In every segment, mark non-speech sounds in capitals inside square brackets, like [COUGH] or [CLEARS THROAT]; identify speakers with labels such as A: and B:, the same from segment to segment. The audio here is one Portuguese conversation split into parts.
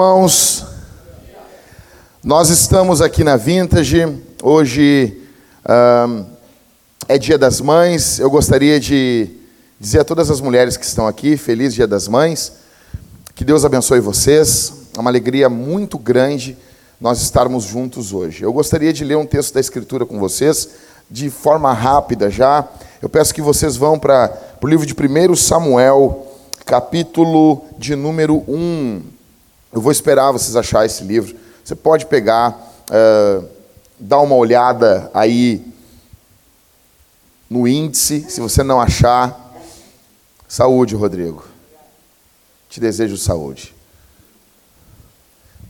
A: irmãos? Nós estamos aqui na Vintage. Hoje é Dia das Mães. Eu gostaria de dizer a todas as mulheres que estão aqui: Feliz Dia das Mães. Que Deus abençoe vocês. É uma alegria muito grande nós estarmos juntos hoje. Eu gostaria de ler um texto da Escritura com vocês, de forma rápida já. Eu peço que vocês vão para o livro de 1 Samuel, capítulo de número 1. Eu vou esperar vocês acharem esse livro. Você pode pegar, uh, dar uma olhada aí no índice. Se você não achar, saúde, Rodrigo. Te desejo saúde.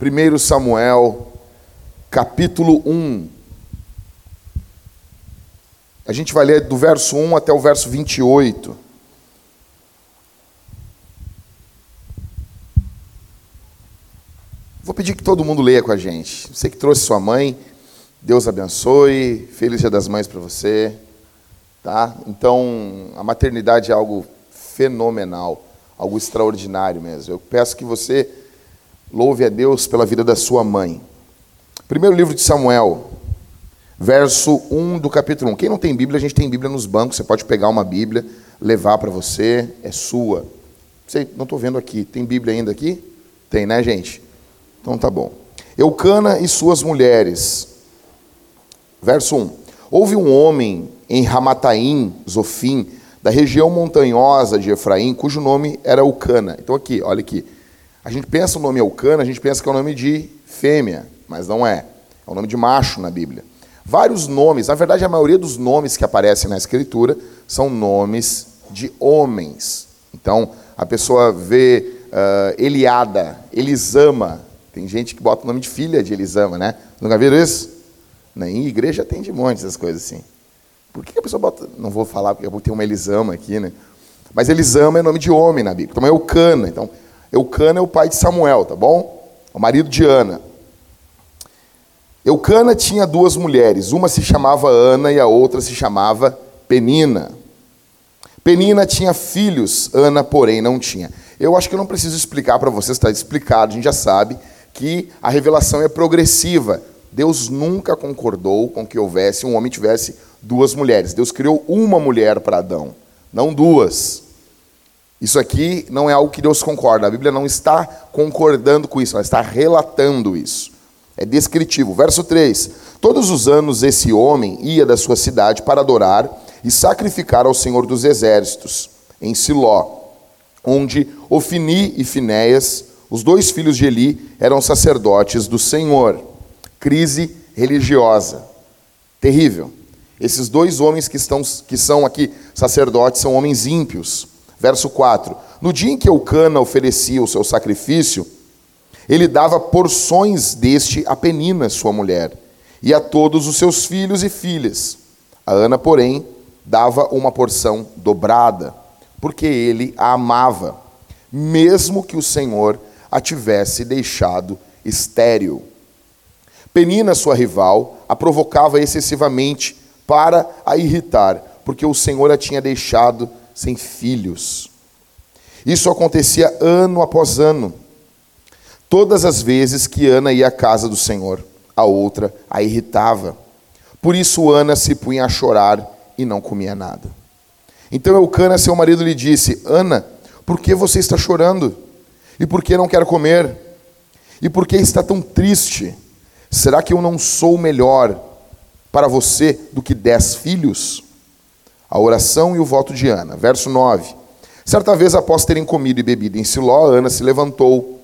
A: 1 Samuel, capítulo 1. A gente vai ler do verso 1 até o verso 28. Vou pedir que todo mundo leia com a gente. Você que trouxe sua mãe, Deus abençoe. Feliz Dia das Mães para você. Tá? Então, a maternidade é algo fenomenal, algo extraordinário mesmo. Eu peço que você louve a Deus pela vida da sua mãe. Primeiro livro de Samuel, verso 1 do capítulo 1. Quem não tem Bíblia, a gente tem Bíblia nos bancos. Você pode pegar uma Bíblia, levar para você, é sua. Sei, não estou vendo aqui. Tem Bíblia ainda aqui? Tem, né, gente? Então tá bom. Eucana e suas mulheres. Verso 1. Houve um homem em Ramataim, Zofim, da região montanhosa de Efraim, cujo nome era Eucana. Então aqui, olha aqui. A gente pensa o nome Eucana, a gente pensa que é o nome de fêmea, mas não é. É o nome de macho na Bíblia. Vários nomes, na verdade a maioria dos nomes que aparecem na escritura são nomes de homens. Então, a pessoa vê uh, Eliada, Elisama, tem gente que bota o nome de filha de Elisama, né? Nunca viram isso? Na igreja tem de monte essas coisas assim. Por que a pessoa bota. Não vou falar porque eu tenho uma Elisama aqui, né? Mas Elisama é nome de homem na Bíblia. Então é Eucana. Então, Eucana é o pai de Samuel, tá bom? O marido de Ana. Eucana tinha duas mulheres. Uma se chamava Ana e a outra se chamava Penina. Penina tinha filhos, Ana, porém, não tinha. Eu acho que eu não preciso explicar para vocês, está explicado, a gente já sabe que a revelação é progressiva. Deus nunca concordou com que houvesse um homem tivesse duas mulheres. Deus criou uma mulher para Adão, não duas. Isso aqui não é algo que Deus concorda. A Bíblia não está concordando com isso, ela está relatando isso. É descritivo. Verso 3: Todos os anos esse homem ia da sua cidade para adorar e sacrificar ao Senhor dos exércitos, em Siló, onde Ofini e Finéias os dois filhos de Eli eram sacerdotes do Senhor. Crise religiosa. Terrível. Esses dois homens que, estão, que são aqui sacerdotes são homens ímpios. Verso 4. No dia em que Eucana oferecia o seu sacrifício, ele dava porções deste a Penina, sua mulher, e a todos os seus filhos e filhas. A Ana, porém, dava uma porção dobrada, porque ele a amava, mesmo que o Senhor a tivesse deixado estéril. Penina, sua rival, a provocava excessivamente para a irritar, porque o Senhor a tinha deixado sem filhos. Isso acontecia ano após ano. Todas as vezes que Ana ia à casa do Senhor, a outra a irritava. Por isso Ana se punha a chorar e não comia nada. Então Eucana, seu marido, lhe disse: Ana, por que você está chorando? E por que não quer comer? E por que está tão triste? Será que eu não sou melhor para você do que dez filhos? A oração e o voto de Ana. Verso 9. Certa vez, após terem comido e bebido em Siló, Ana se levantou.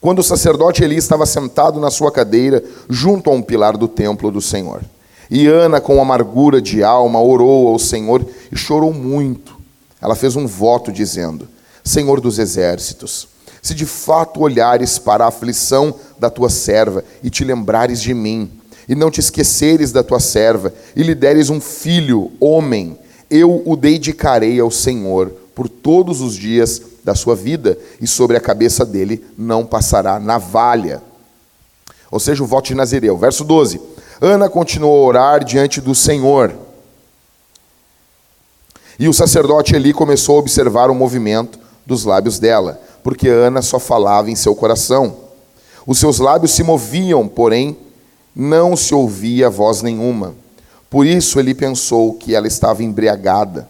A: Quando o sacerdote Eli estava sentado na sua cadeira, junto a um pilar do templo do Senhor. E Ana, com amargura de alma, orou ao Senhor e chorou muito. Ela fez um voto dizendo: Senhor dos exércitos, se de fato olhares para a aflição da tua serva e te lembrares de mim, e não te esqueceres da tua serva, e lhe deres um filho, homem, eu o dedicarei ao Senhor por todos os dias da sua vida, e sobre a cabeça dele não passará navalha. Ou seja, o voto de Nazireu. Verso 12. Ana continuou a orar diante do Senhor. E o sacerdote Eli começou a observar o movimento dos lábios dela porque Ana só falava em seu coração. Os seus lábios se moviam, porém não se ouvia voz nenhuma. Por isso ele pensou que ela estava embriagada.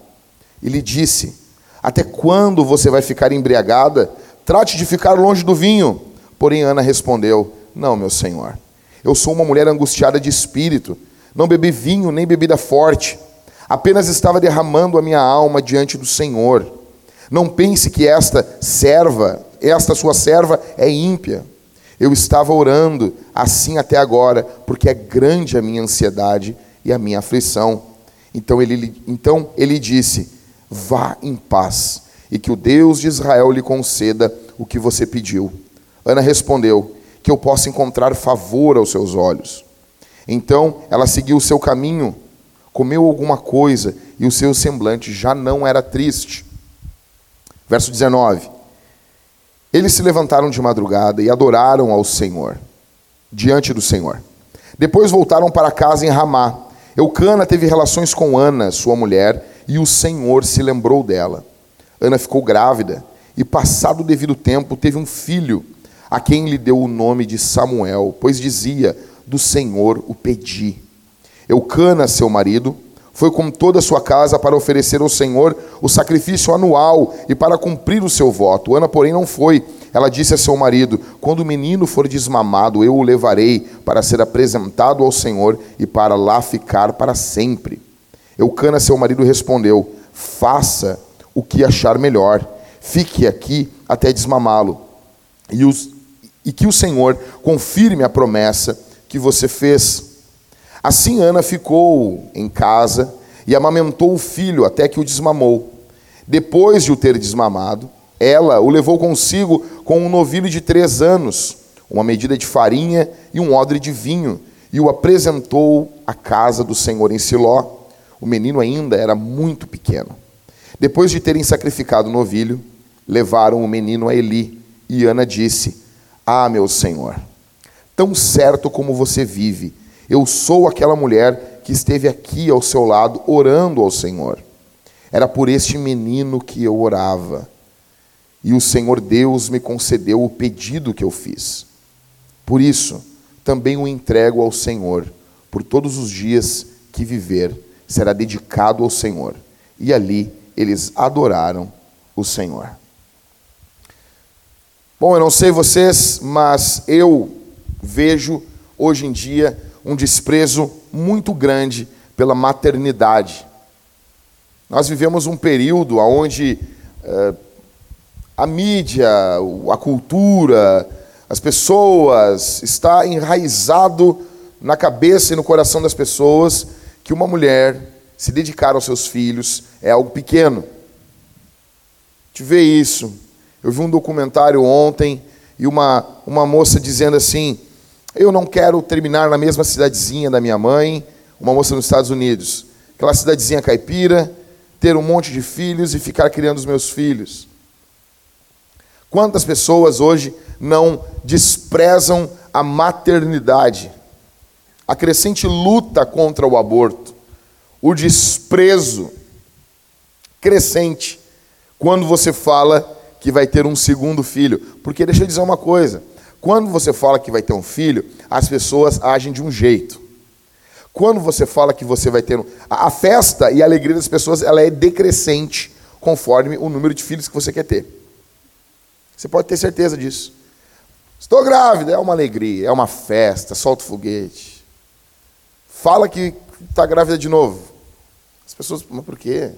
A: E lhe disse: Até quando você vai ficar embriagada? Trate de ficar longe do vinho. Porém Ana respondeu: Não, meu senhor. Eu sou uma mulher angustiada de espírito. Não bebi vinho nem bebida forte. Apenas estava derramando a minha alma diante do Senhor. Não pense que esta serva, esta sua serva é ímpia. Eu estava orando assim até agora, porque é grande a minha ansiedade e a minha aflição. Então ele, então ele disse: Vá em paz, e que o Deus de Israel lhe conceda o que você pediu. Ana respondeu: Que eu possa encontrar favor aos seus olhos. Então ela seguiu o seu caminho, comeu alguma coisa, e o seu semblante já não era triste. Verso 19. Eles se levantaram de madrugada e adoraram ao Senhor, diante do Senhor. Depois voltaram para casa em Ramá. Eucana teve relações com Ana, sua mulher, e o Senhor se lembrou dela. Ana ficou grávida e, passado o devido tempo, teve um filho, a quem lhe deu o nome de Samuel, pois dizia: Do Senhor o pedi. Eucana, seu marido, foi com toda a sua casa para oferecer ao Senhor o sacrifício anual e para cumprir o seu voto. Ana, porém, não foi. Ela disse a seu marido: Quando o menino for desmamado, eu o levarei para ser apresentado ao Senhor e para lá ficar para sempre. Eucana, seu marido, respondeu: Faça o que achar melhor. Fique aqui até desmamá-lo. E, e que o Senhor confirme a promessa que você fez. Assim Ana ficou em casa e amamentou o filho até que o desmamou. Depois de o ter desmamado, ela o levou consigo com um novilho de três anos, uma medida de farinha e um odre de vinho, e o apresentou à casa do Senhor em Siló. O menino ainda era muito pequeno. Depois de terem sacrificado o novilho, levaram o menino a Eli, e Ana disse: Ah, meu senhor, tão certo como você vive, eu sou aquela mulher que esteve aqui ao seu lado orando ao Senhor. Era por este menino que eu orava. E o Senhor Deus me concedeu o pedido que eu fiz. Por isso, também o entrego ao Senhor, por todos os dias que viver, será dedicado ao Senhor. E ali eles adoraram o Senhor. Bom, eu não sei vocês, mas eu vejo hoje em dia um desprezo muito grande pela maternidade. Nós vivemos um período onde eh, a mídia, a cultura, as pessoas, está enraizado na cabeça e no coração das pessoas que uma mulher se dedicar aos seus filhos é algo pequeno. Te vê isso. Eu vi um documentário ontem e uma, uma moça dizendo assim: eu não quero terminar na mesma cidadezinha da minha mãe, uma moça nos Estados Unidos, aquela cidadezinha caipira, ter um monte de filhos e ficar criando os meus filhos. Quantas pessoas hoje não desprezam a maternidade? A crescente luta contra o aborto, o desprezo crescente quando você fala que vai ter um segundo filho. Porque deixa eu dizer uma coisa: quando você fala que vai ter um filho, as pessoas agem de um jeito. Quando você fala que você vai ter um... a festa e a alegria das pessoas, ela é decrescente conforme o número de filhos que você quer ter. Você pode ter certeza disso. Estou grávida, é uma alegria, é uma festa, solta o foguete. Fala que está grávida de novo. As pessoas, mas por quê?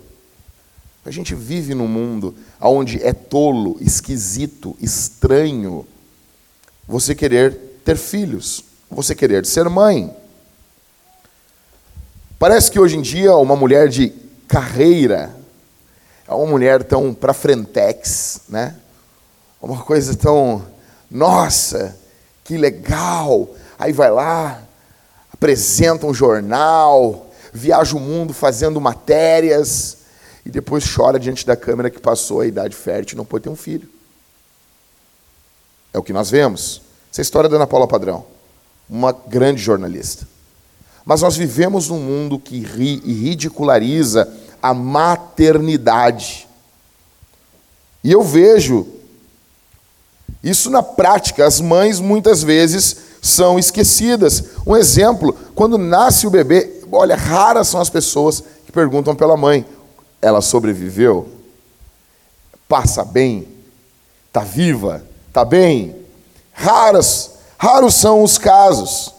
A: A gente vive num mundo onde é tolo, esquisito, estranho você querer ter filhos, você querer ser mãe. Parece que hoje em dia uma mulher de carreira é uma mulher tão para frentex, né? Uma coisa tão, nossa, que legal. Aí vai lá, apresenta um jornal, viaja o mundo fazendo matérias e depois chora diante da câmera que passou a idade fértil e não pode ter um filho. É o que nós vemos. Essa é a história da Ana Paula Padrão, uma grande jornalista. Mas nós vivemos num mundo que ri e ridiculariza a maternidade. E eu vejo Isso na prática, as mães muitas vezes são esquecidas. Um exemplo, quando nasce o bebê, olha, raras são as pessoas que perguntam pela mãe: ela sobreviveu? Passa bem? Está viva? Está bem? Raras, raros são os casos.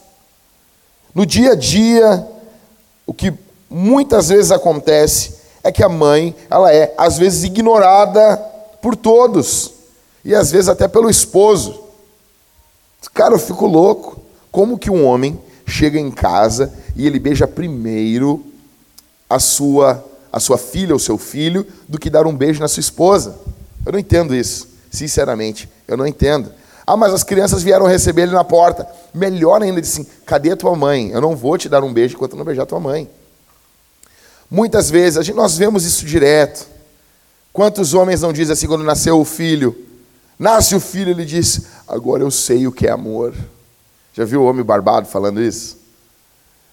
A: No dia a dia, o que muitas vezes acontece é que a mãe, ela é às vezes ignorada por todos e às vezes até pelo esposo. Cara, eu fico louco. Como que um homem chega em casa e ele beija primeiro a sua a sua filha ou seu filho do que dar um beijo na sua esposa? Eu não entendo isso, sinceramente, eu não entendo. Ah, mas as crianças vieram receber ele na porta. Melhor ainda, disse assim: cadê a tua mãe? Eu não vou te dar um beijo enquanto não beijar tua mãe. Muitas vezes, a gente, nós vemos isso direto. Quantos homens não dizem assim quando nasceu o filho? Nasce o filho, ele diz: Agora eu sei o que é amor. Já viu o homem barbado falando isso?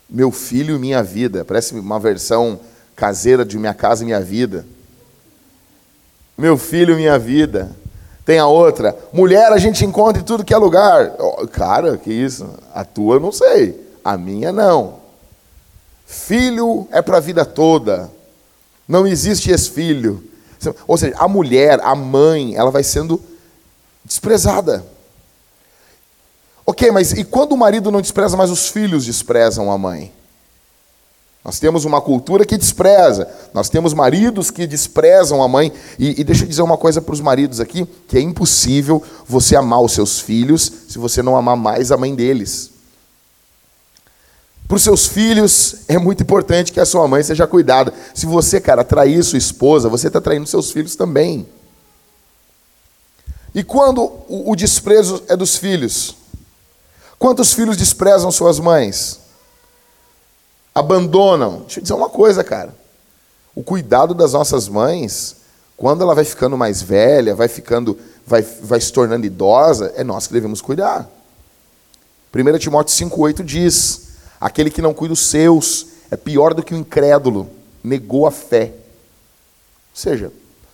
A: Meu filho, minha vida. Parece uma versão caseira de Minha Casa e Minha Vida. Meu filho, minha vida. Tem a outra. Mulher a gente encontra em tudo que é lugar. Oh, cara, que isso? A tua não sei. A minha não. Filho é para a vida toda. Não existe ex-filho. Ou seja, a mulher, a mãe, ela vai sendo desprezada. Ok, mas e quando o marido não despreza, mas os filhos desprezam a mãe? Nós temos uma cultura que despreza, nós temos maridos que desprezam a mãe. E, e deixa eu dizer uma coisa para os maridos aqui: que é impossível você amar os seus filhos se você não amar mais a mãe deles. Para os seus filhos, é muito importante que a sua mãe seja cuidada. Se você, cara, trair sua esposa, você está traindo seus filhos também. E quando o, o desprezo é dos filhos? Quantos filhos desprezam suas mães? Abandonam. Deixa eu dizer uma coisa, cara. O cuidado das nossas mães, quando ela vai ficando mais velha, vai ficando, vai, vai se tornando idosa, é nós que devemos cuidar. 1 Timóteo 5,8 diz: Aquele que não cuida dos seus é pior do que o incrédulo, negou a fé. Ou seja,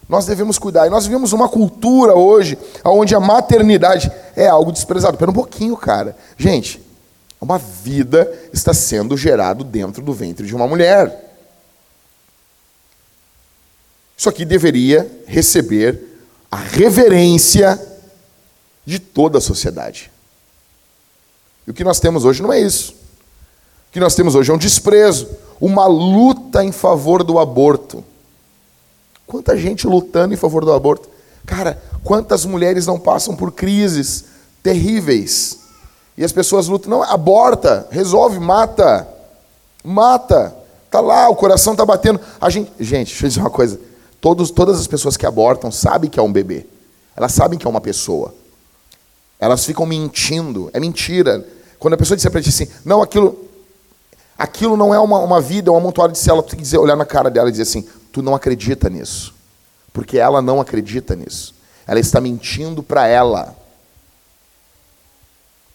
A: nós devemos cuidar. E nós vivemos uma cultura hoje onde a maternidade é algo desprezado. Espera um pouquinho, cara. Gente, uma vida está sendo gerada dentro do ventre de uma mulher. Isso aqui deveria receber a reverência de toda a sociedade. E o que nós temos hoje não é isso. O que nós temos hoje é um desprezo, uma luta em favor do aborto. Quanta gente lutando em favor do aborto. Cara, quantas mulheres não passam por crises terríveis? E as pessoas lutam, não, aborta, resolve, mata. Mata. Tá lá, o coração tá batendo. A gente, gente, deixa eu dizer uma coisa. Todos, todas as pessoas que abortam sabem que é um bebê. Elas sabem que é uma pessoa. Elas ficam mentindo. É mentira. Quando a pessoa diz para ti assim, não, aquilo, aquilo não é uma, uma vida, é um amontoado de células, tu tem que dizer, olhar na cara dela e dizer assim, tu não acredita nisso. Porque ela não acredita nisso. Ela está mentindo para ela.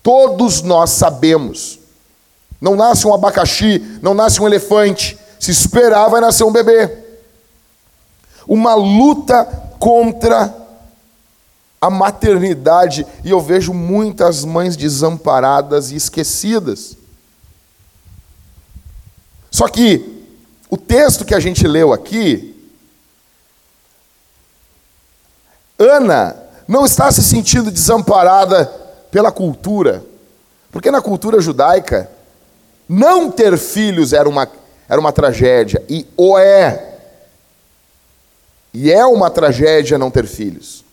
A: Todos nós sabemos. Não nasce um abacaxi, não nasce um elefante. Se esperar, vai nascer um bebê. Uma luta contra a maternidade. E eu vejo muitas mães desamparadas e esquecidas. Só que o texto que a gente leu aqui, Ana não está se sentindo desamparada pela cultura, porque na cultura judaica, não ter filhos era uma, era uma tragédia, e o é. E é uma tragédia não ter filhos.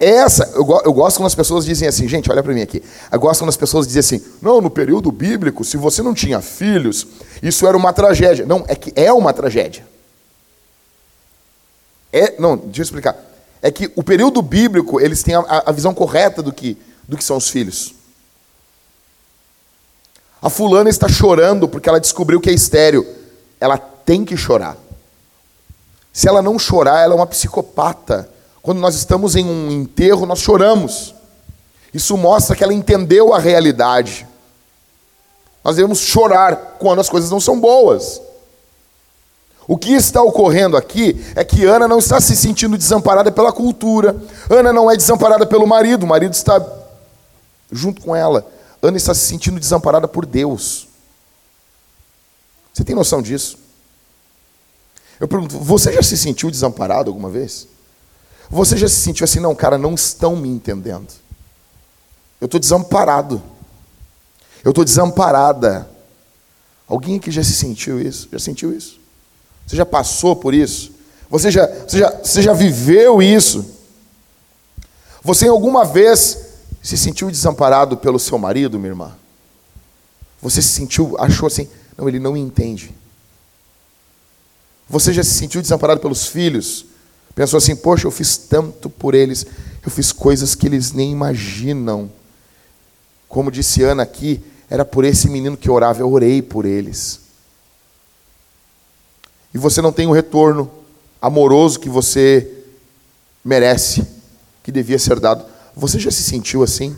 A: Essa, eu, eu, gosto quando as pessoas dizem assim, gente, olha para mim aqui. Eu gosto quando as pessoas dizem assim, não, no período bíblico, se você não tinha filhos, isso era uma tragédia. Não, é que é uma tragédia. É, não, deixa eu explicar. É que o período bíblico, eles têm a, a visão correta do que, do que são os filhos. A fulana está chorando porque ela descobriu que é estéreo. Ela tem que chorar. Se ela não chorar, ela é uma psicopata quando nós estamos em um enterro, nós choramos. Isso mostra que ela entendeu a realidade. Nós devemos chorar quando as coisas não são boas. O que está ocorrendo aqui é que Ana não está se sentindo desamparada pela cultura. Ana não é desamparada pelo marido, o marido está junto com ela. Ana está se sentindo desamparada por Deus. Você tem noção disso? Eu pergunto, você já se sentiu desamparado alguma vez? Você já se sentiu assim, não, cara, não estão me entendendo. Eu estou desamparado. Eu estou desamparada. Alguém aqui já se sentiu isso? Já sentiu isso? Você já passou por isso? Você já, você já, você já viveu isso? Você alguma vez se sentiu desamparado pelo seu marido, minha irmã? Você se sentiu, achou assim, não, ele não me entende. Você já se sentiu desamparado pelos filhos? Pensou assim, poxa, eu fiz tanto por eles, eu fiz coisas que eles nem imaginam. Como disse Ana aqui, era por esse menino que eu orava, eu orei por eles. E você não tem o retorno amoroso que você merece, que devia ser dado. Você já se sentiu assim?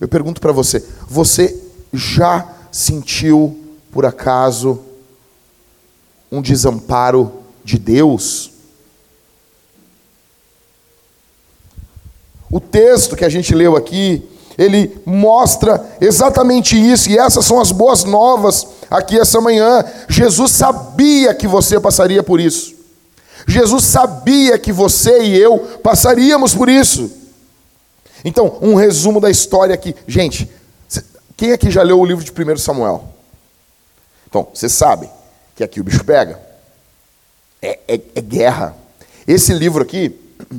A: Eu pergunto para você, você já sentiu, por acaso, um desamparo de Deus? O texto que a gente leu aqui, ele mostra exatamente isso, e essas são as boas novas aqui essa manhã. Jesus sabia que você passaria por isso. Jesus sabia que você e eu passaríamos por isso. Então, um resumo da história aqui. Gente, quem aqui já leu o livro de 1 Samuel? Então, você sabe que aqui o bicho pega. É, é, é guerra. Esse livro aqui, [CLEARS THROAT]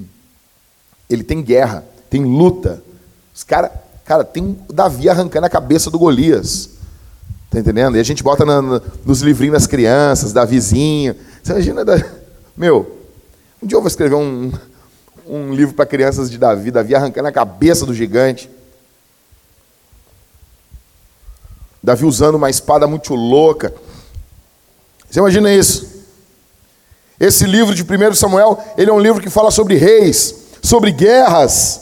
A: ele tem guerra, tem luta. Os cara, cara, tem Davi arrancando a cabeça do Golias. Tá entendendo? E a gente bota na, na, nos livrinhos das crianças, Davizinho. Você imagina. [LAUGHS] meu, um dia eu vou escrever um, um livro para crianças de Davi, Davi arrancando a cabeça do gigante. Davi usando uma espada muito louca. Você imagina isso? Esse livro de 1 Samuel, ele é um livro que fala sobre reis, sobre guerras.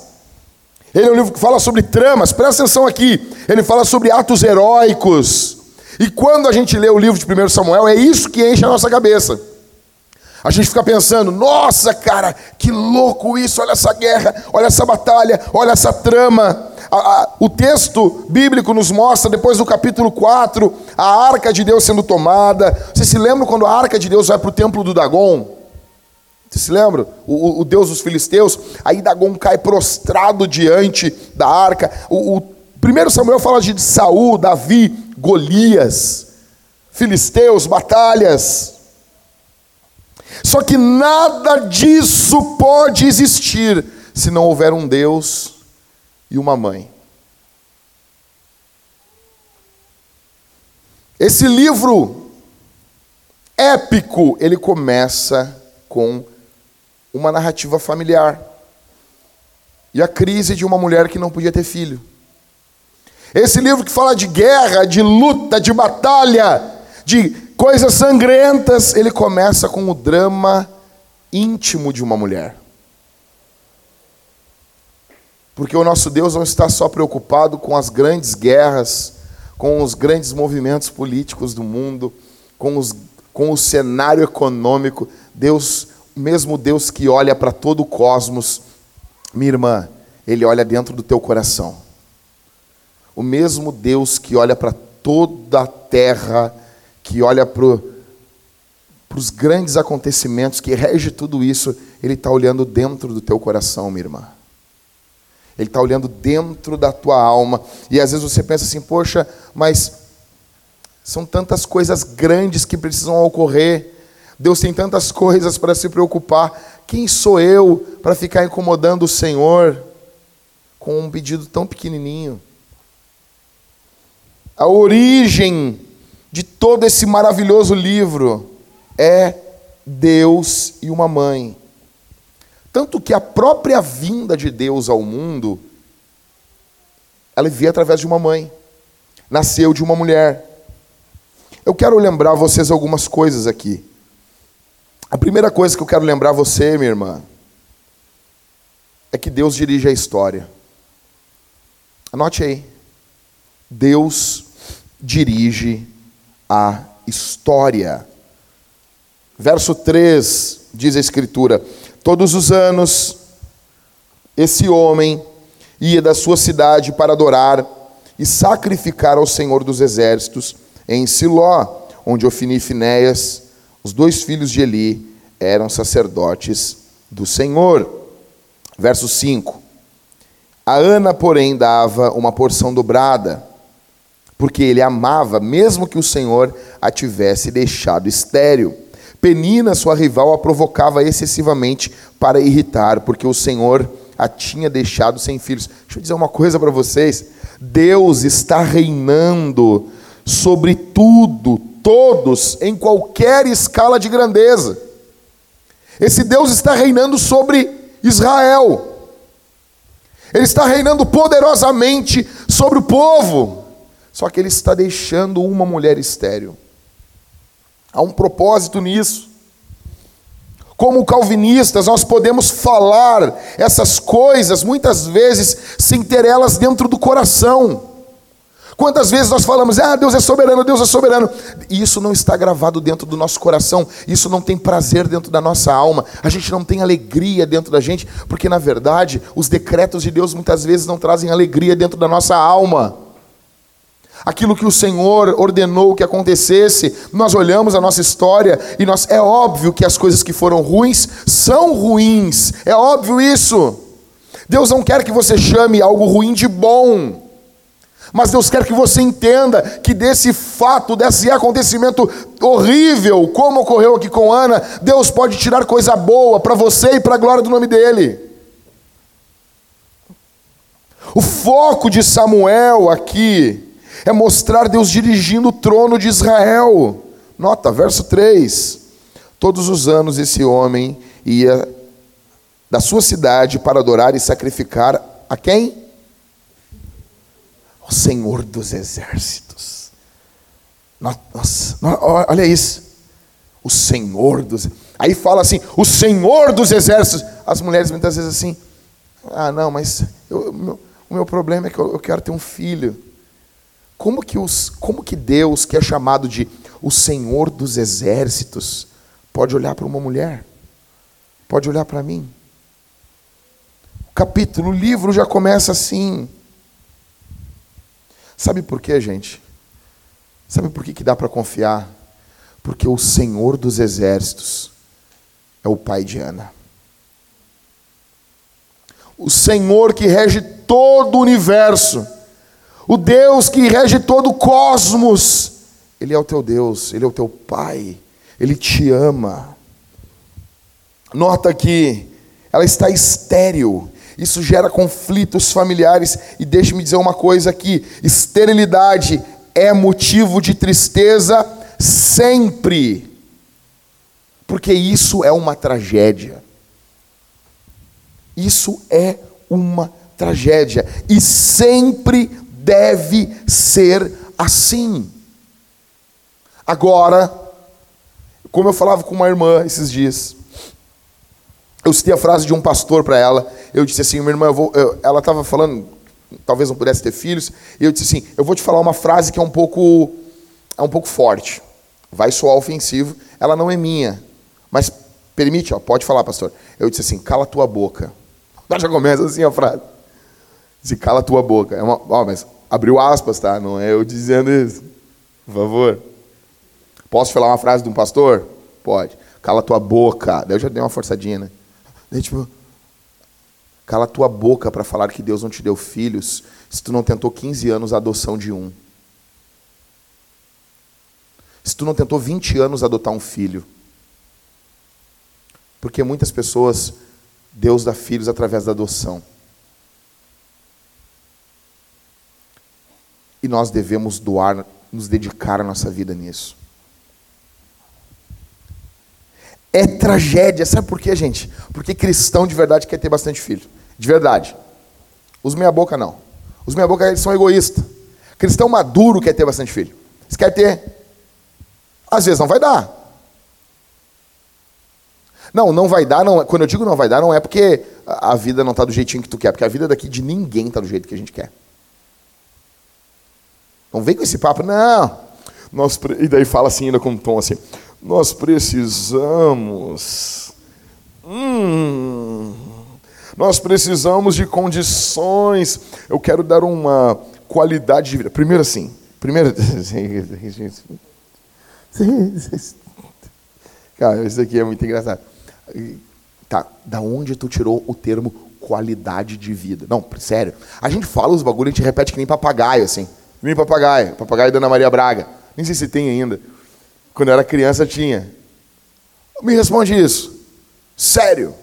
A: Ele é um livro que fala sobre tramas. Presta atenção aqui. Ele fala sobre atos heróicos. E quando a gente lê o livro de 1 Samuel, é isso que enche a nossa cabeça. A gente fica pensando, nossa, cara, que louco isso, olha essa guerra, olha essa batalha, olha essa trama. A, a, o texto bíblico nos mostra, depois do capítulo 4, a arca de Deus sendo tomada. Você se lembra quando a arca de Deus vai para o templo do Dagon? Você se lembra? O, o, Deus dos filisteus. Aí Dagon cai prostrado diante da arca. O, o primeiro Samuel fala de Saul, Davi, Golias, filisteus, batalhas. Só que nada disso pode existir se não houver um Deus e uma mãe. Esse livro épico, ele começa com uma narrativa familiar. E a crise de uma mulher que não podia ter filho. Esse livro que fala de guerra, de luta, de batalha, de coisas sangrentas, ele começa com o drama íntimo de uma mulher. Porque o nosso Deus não está só preocupado com as grandes guerras, com os grandes movimentos políticos do mundo, com, os, com o cenário econômico. Deus, mesmo Deus que olha para todo o cosmos, minha irmã, Ele olha dentro do teu coração. O mesmo Deus que olha para toda a terra, que olha para os grandes acontecimentos, que rege tudo isso, Ele está olhando dentro do teu coração, minha irmã. Ele está olhando dentro da tua alma. E às vezes você pensa assim, poxa, mas são tantas coisas grandes que precisam ocorrer. Deus tem tantas coisas para se preocupar. Quem sou eu para ficar incomodando o Senhor com um pedido tão pequenininho? A origem de todo esse maravilhoso livro é Deus e uma mãe. Tanto que a própria vinda de Deus ao mundo, ela veio através de uma mãe, nasceu de uma mulher. Eu quero lembrar vocês algumas coisas aqui. A primeira coisa que eu quero lembrar você, minha irmã, é que Deus dirige a história. Anote aí. Deus dirige a história. Verso 3 diz a Escritura: Todos os anos, esse homem ia da sua cidade para adorar e sacrificar ao Senhor dos Exércitos em Siló, onde Ofni e Finéias, os dois filhos de Eli, eram sacerdotes do Senhor. Verso 5: A Ana, porém, dava uma porção dobrada, porque ele amava, mesmo que o Senhor a tivesse deixado estéril. Penina, sua rival, a provocava excessivamente para irritar, porque o Senhor a tinha deixado sem filhos. Deixa eu dizer uma coisa para vocês: Deus está reinando sobre tudo, todos, em qualquer escala de grandeza. Esse Deus está reinando sobre Israel. Ele está reinando poderosamente sobre o povo. Só que ele está deixando uma mulher estéril. Há um propósito nisso. Como calvinistas, nós podemos falar essas coisas muitas vezes sem ter elas dentro do coração. Quantas vezes nós falamos, ah, Deus é soberano, Deus é soberano, e isso não está gravado dentro do nosso coração, isso não tem prazer dentro da nossa alma, a gente não tem alegria dentro da gente, porque na verdade os decretos de Deus muitas vezes não trazem alegria dentro da nossa alma aquilo que o Senhor ordenou que acontecesse, nós olhamos a nossa história e nós é óbvio que as coisas que foram ruins são ruins. É óbvio isso. Deus não quer que você chame algo ruim de bom. Mas Deus quer que você entenda que desse fato, desse acontecimento horrível, como ocorreu aqui com Ana, Deus pode tirar coisa boa para você e para a glória do nome dele. O foco de Samuel aqui é mostrar Deus dirigindo o trono de Israel. Nota, verso 3. Todos os anos esse homem ia da sua cidade para adorar e sacrificar a quem? O Senhor dos exércitos. Nossa, olha isso. O Senhor dos Aí fala assim, o Senhor dos exércitos. As mulheres muitas vezes assim, ah não, mas eu, meu, o meu problema é que eu, eu quero ter um filho. Como que, os, como que Deus, que é chamado de o Senhor dos exércitos, pode olhar para uma mulher? Pode olhar para mim? O capítulo, o livro já começa assim. Sabe por quê, gente? Sabe por que, que dá para confiar? Porque o Senhor dos exércitos é o pai de Ana. O Senhor que rege todo o universo o Deus que rege todo o cosmos, Ele é o teu Deus, Ele é o teu Pai, Ele te ama. Nota que ela está estéril, isso gera conflitos familiares, e deixe-me dizer uma coisa aqui: esterilidade é motivo de tristeza sempre, porque isso é uma tragédia. Isso é uma tragédia, e sempre deve ser assim. Agora, como eu falava com uma irmã esses dias, eu citei a frase de um pastor para ela. Eu disse assim, minha irmã, eu vou, eu, ela estava falando, talvez não pudesse ter filhos, e eu disse assim, eu vou te falar uma frase que é um pouco, é um pouco forte, vai soar ofensivo. Ela não é minha, mas permite, ó, pode falar, pastor. Eu disse assim, cala tua boca. [LAUGHS] Já começa assim a frase. Se cala tua boca. É uma, ó, mas Abriu aspas, tá? Não é eu dizendo isso. Por favor. Posso falar uma frase de um pastor? Pode. Cala tua boca. Daí eu já dei uma forçadinha, né? Daí, tipo, cala tua boca para falar que Deus não te deu filhos se tu não tentou 15 anos a adoção de um. Se tu não tentou 20 anos adotar um filho. Porque muitas pessoas, Deus dá filhos através da adoção. E nós devemos doar, nos dedicar a nossa vida nisso. É tragédia, sabe por quê, gente? Porque cristão de verdade quer ter bastante filho. De verdade. Os meia boca não. Os meia boca eles são egoístas. Cristão maduro quer ter bastante filho. Você quer ter? Às vezes não vai dar. Não, não vai dar, não, quando eu digo não vai dar, não é porque a vida não está do jeitinho que tu quer, porque a vida daqui de ninguém está do jeito que a gente quer. Não vem com esse papo, não. Nós, e daí fala assim, ainda com um tom assim: Nós precisamos. Hum, nós precisamos de condições. Eu quero dar uma qualidade de vida. Primeiro assim. Primeiro. [LAUGHS] Cara, isso aqui é muito engraçado. Tá, da onde tu tirou o termo qualidade de vida? Não, sério. A gente fala os bagulhos, a gente repete que nem papagaio, assim. Nem papagaio. Papagaio da Ana Maria Braga. Nem sei se tem ainda. Quando eu era criança tinha. Me responde isso. Sério.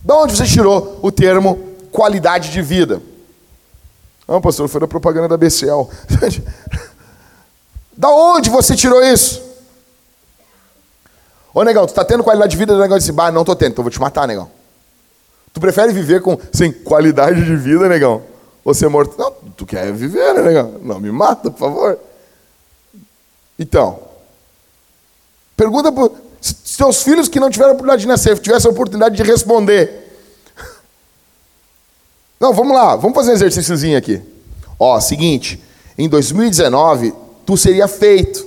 A: Da onde você tirou o termo qualidade de vida? Não, pastor, foi da propaganda da BCL. [LAUGHS] da onde você tirou isso? Ô, negão, tu tá tendo qualidade de vida? O negão disse, bah, não tô tendo, então vou te matar, negão. Tu prefere viver com, sem qualidade de vida, negão? Ou ser morto? Não, tu quer viver, né, negão? Não me mata, por favor. Então, pergunta para seus filhos que não tiveram a oportunidade de nascer, tivessem a oportunidade de responder. Não, vamos lá, vamos fazer um exercíciozinho aqui. Ó, seguinte, em 2019, tu seria feito.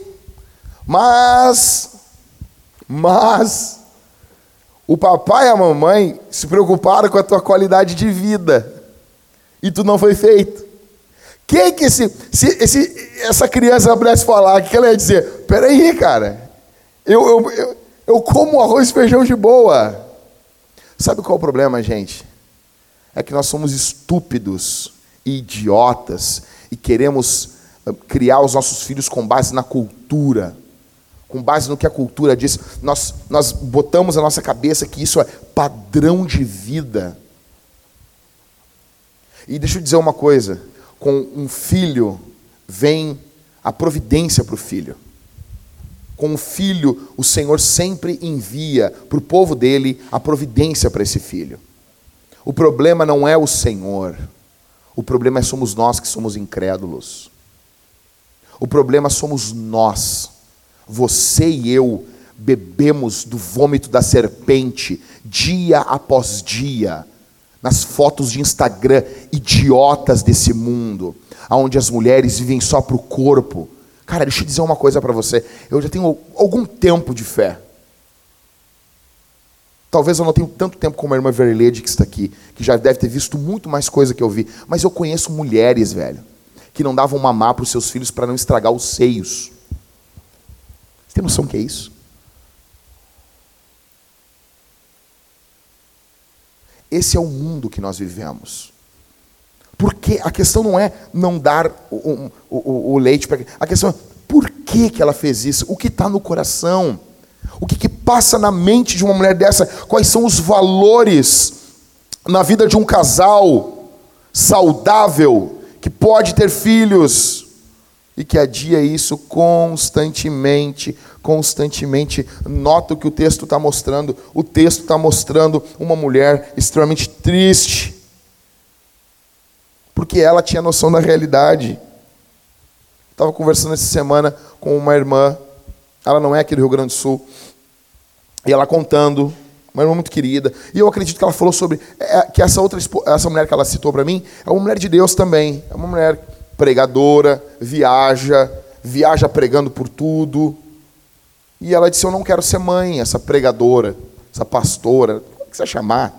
A: Mas mas o papai e a mamãe se preocuparam com a tua qualidade de vida. E tu não foi feito. Quem que esse, se esse, essa criança pudesse falar, o que ela ia dizer? Peraí, cara, eu, eu, eu, eu como arroz e feijão de boa. Sabe qual é o problema, gente? É que nós somos estúpidos e idiotas e queremos ah, criar os nossos filhos com base na cultura com base no que a cultura diz, nós, nós botamos na nossa cabeça que isso é padrão de vida. E deixa eu dizer uma coisa: com um filho vem a providência para o filho. Com o filho, o Senhor sempre envia para o povo dele a providência para esse filho. O problema não é o Senhor, o problema é somos nós que somos incrédulos. O problema somos nós você e eu bebemos do vômito da serpente dia após dia, nas fotos de Instagram idiotas desse mundo, onde as mulheres vivem só para o corpo. Cara, deixa eu dizer uma coisa para você. Eu já tenho algum tempo de fé. Talvez eu não tenha tanto tempo como a irmã Verlede que está aqui, que já deve ter visto muito mais coisa que eu vi. Mas eu conheço mulheres, velho, que não davam mamar para os seus filhos para não estragar os seios. Tem noção que é isso? Esse é o mundo que nós vivemos. Porque a questão não é não dar o, o, o, o leite para. A questão é por que, que ela fez isso? O que está no coração? O que, que passa na mente de uma mulher dessa? Quais são os valores na vida de um casal saudável que pode ter filhos? e que adia isso constantemente, constantemente. Nota o que o texto está mostrando. O texto está mostrando uma mulher extremamente triste, porque ela tinha noção da realidade. Estava conversando essa semana com uma irmã, ela não é aqui do Rio Grande do Sul, e ela contando, uma irmã muito querida, e eu acredito que ela falou sobre é, que essa outra essa mulher que ela citou para mim é uma mulher de Deus também, é uma mulher pregadora, viaja, viaja pregando por tudo. E ela disse: Eu não quero ser mãe, essa pregadora, essa pastora, como que você chamar?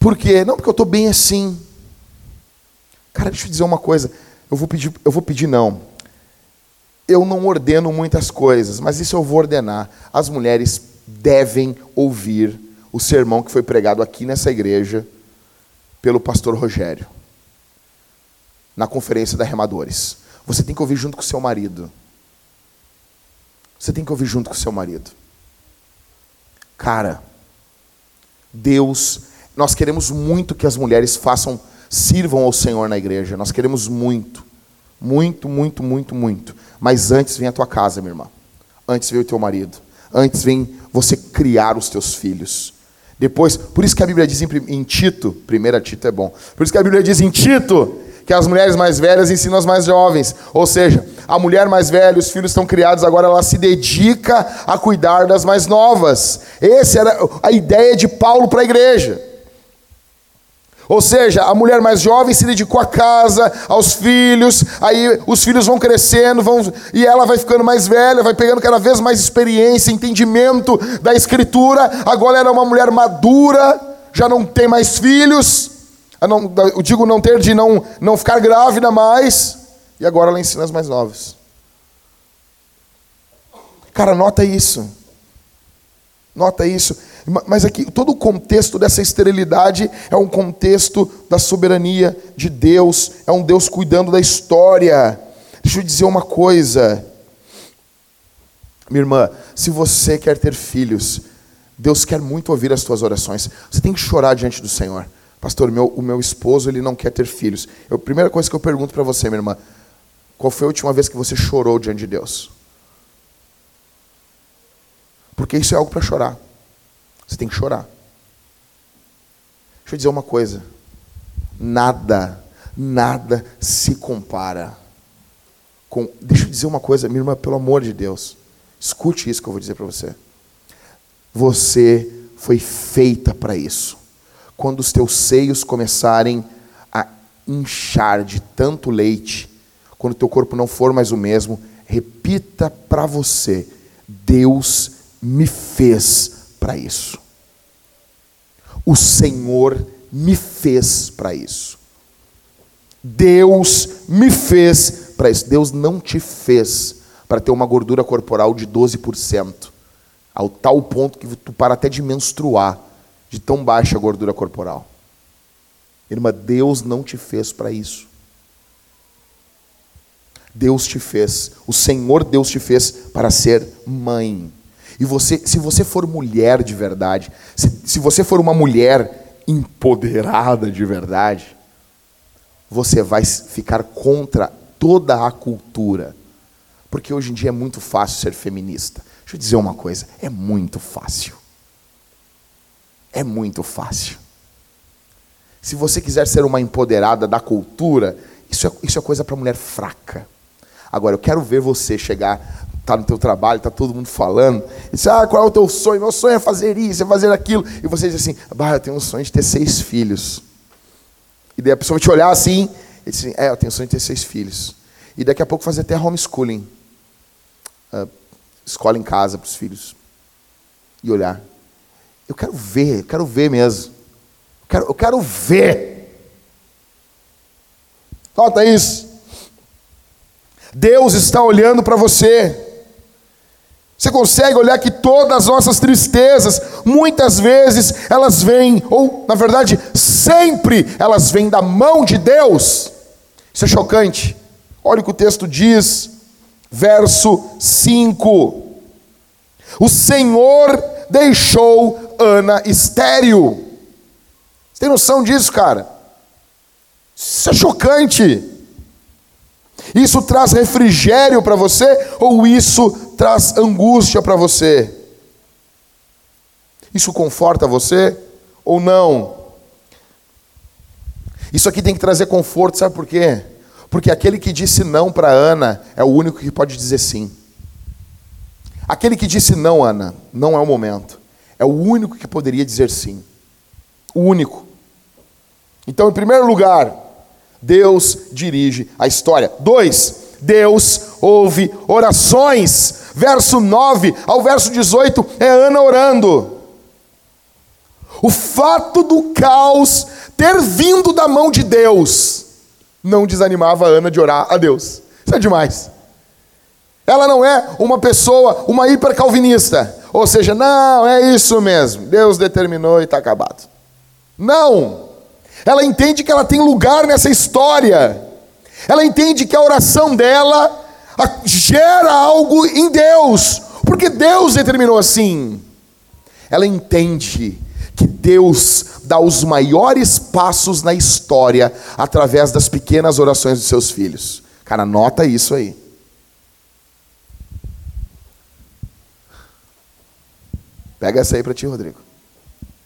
A: Por quê? Não, porque eu estou bem assim. Cara, deixa eu dizer uma coisa. Eu vou pedir, eu vou pedir não. Eu não ordeno muitas coisas, mas isso eu vou ordenar. As mulheres devem ouvir o sermão que foi pregado aqui nessa igreja pelo pastor Rogério na conferência da Remadores. Você tem que ouvir junto com seu marido. Você tem que ouvir junto com seu marido. Cara, Deus, nós queremos muito que as mulheres façam, sirvam ao Senhor na igreja. Nós queremos muito. Muito, muito, muito, muito. Mas antes vem a tua casa, minha irmã. Antes vem o teu marido. Antes vem você criar os teus filhos. Depois, por isso que a Bíblia diz em, em Tito, primeira Tito é bom. Por isso que a Bíblia diz em Tito, que as mulheres mais velhas ensinam as mais jovens. Ou seja, a mulher mais velha, os filhos estão criados, agora ela se dedica a cuidar das mais novas. Essa era a ideia de Paulo para a igreja. Ou seja, a mulher mais jovem se dedicou à casa, aos filhos, aí os filhos vão crescendo, vão, e ela vai ficando mais velha, vai pegando cada vez mais experiência, entendimento da escritura. Agora ela é uma mulher madura, já não tem mais filhos. Não, eu digo não ter de não, não ficar grávida mais. E agora ela ensina as mais novas. Cara, nota isso. Nota isso. Mas aqui, todo o contexto dessa esterilidade é um contexto da soberania de Deus, é um Deus cuidando da história. Deixa eu dizer uma coisa, minha irmã, se você quer ter filhos, Deus quer muito ouvir as tuas orações. Você tem que chorar diante do Senhor. Pastor, meu, o meu esposo ele não quer ter filhos. a primeira coisa que eu pergunto para você, minha irmã, qual foi a última vez que você chorou diante de Deus? Porque isso é algo para chorar. Você tem que chorar. Deixa eu dizer uma coisa. Nada, nada se compara com. Deixa eu dizer uma coisa, minha irmã, pelo amor de Deus. Escute isso que eu vou dizer para você. Você foi feita para isso. Quando os teus seios começarem a inchar de tanto leite, quando o teu corpo não for mais o mesmo, repita para você: Deus me fez para isso. O Senhor me fez para isso. Deus me fez para isso. Deus não te fez para ter uma gordura corporal de 12%, ao tal ponto que tu para até de menstruar, de tão baixa gordura corporal. Irmã, Deus não te fez para isso. Deus te fez, o Senhor Deus te fez para ser mãe. E você, se você for mulher de verdade, se, se você for uma mulher empoderada de verdade, você vai ficar contra toda a cultura. Porque hoje em dia é muito fácil ser feminista. Deixa eu dizer uma coisa: é muito fácil. É muito fácil. Se você quiser ser uma empoderada da cultura, isso é, isso é coisa para mulher fraca. Agora, eu quero ver você chegar está no teu trabalho, está todo mundo falando, e diz, ah, qual é o teu sonho? Meu sonho é fazer isso, é fazer aquilo. E você diz assim, bah, eu tenho um sonho de ter seis filhos. E daí a pessoa vai te olhar assim, e diz assim, é, eu tenho um sonho de ter seis filhos. E daqui a pouco fazer até homeschooling. Uh, escola em casa para os filhos. E olhar. Eu quero ver, eu quero ver mesmo. Eu quero, eu quero ver. Falta isso. Deus está olhando para você. Você consegue olhar que todas as nossas tristezas, muitas vezes elas vêm, ou na verdade, sempre elas vêm da mão de Deus. Isso é chocante. Olha o que o texto diz, verso 5. O Senhor deixou Ana estéril. Você tem noção disso, cara? Isso é chocante. Isso traz refrigério para você ou isso traz angústia para você? Isso conforta você ou não? Isso aqui tem que trazer conforto, sabe por quê? Porque aquele que disse não para Ana é o único que pode dizer sim. Aquele que disse não, Ana, não é o momento. É o único que poderia dizer sim. O único. Então, em primeiro lugar, Deus dirige a história. Dois, Deus ouve orações. Verso 9 ao verso 18 é Ana orando. O fato do caos ter vindo da mão de Deus não desanimava a Ana de orar a Deus. Isso é demais. Ela não é uma pessoa, uma hipercalvinista. Ou seja, não, é isso mesmo. Deus determinou e está acabado. Não. Ela entende que ela tem lugar nessa história. Ela entende que a oração dela gera algo em Deus, porque Deus determinou assim. Ela entende que Deus dá os maiores passos na história através das pequenas orações dos seus filhos. Cara, nota isso aí. Pega essa aí para ti, Rodrigo.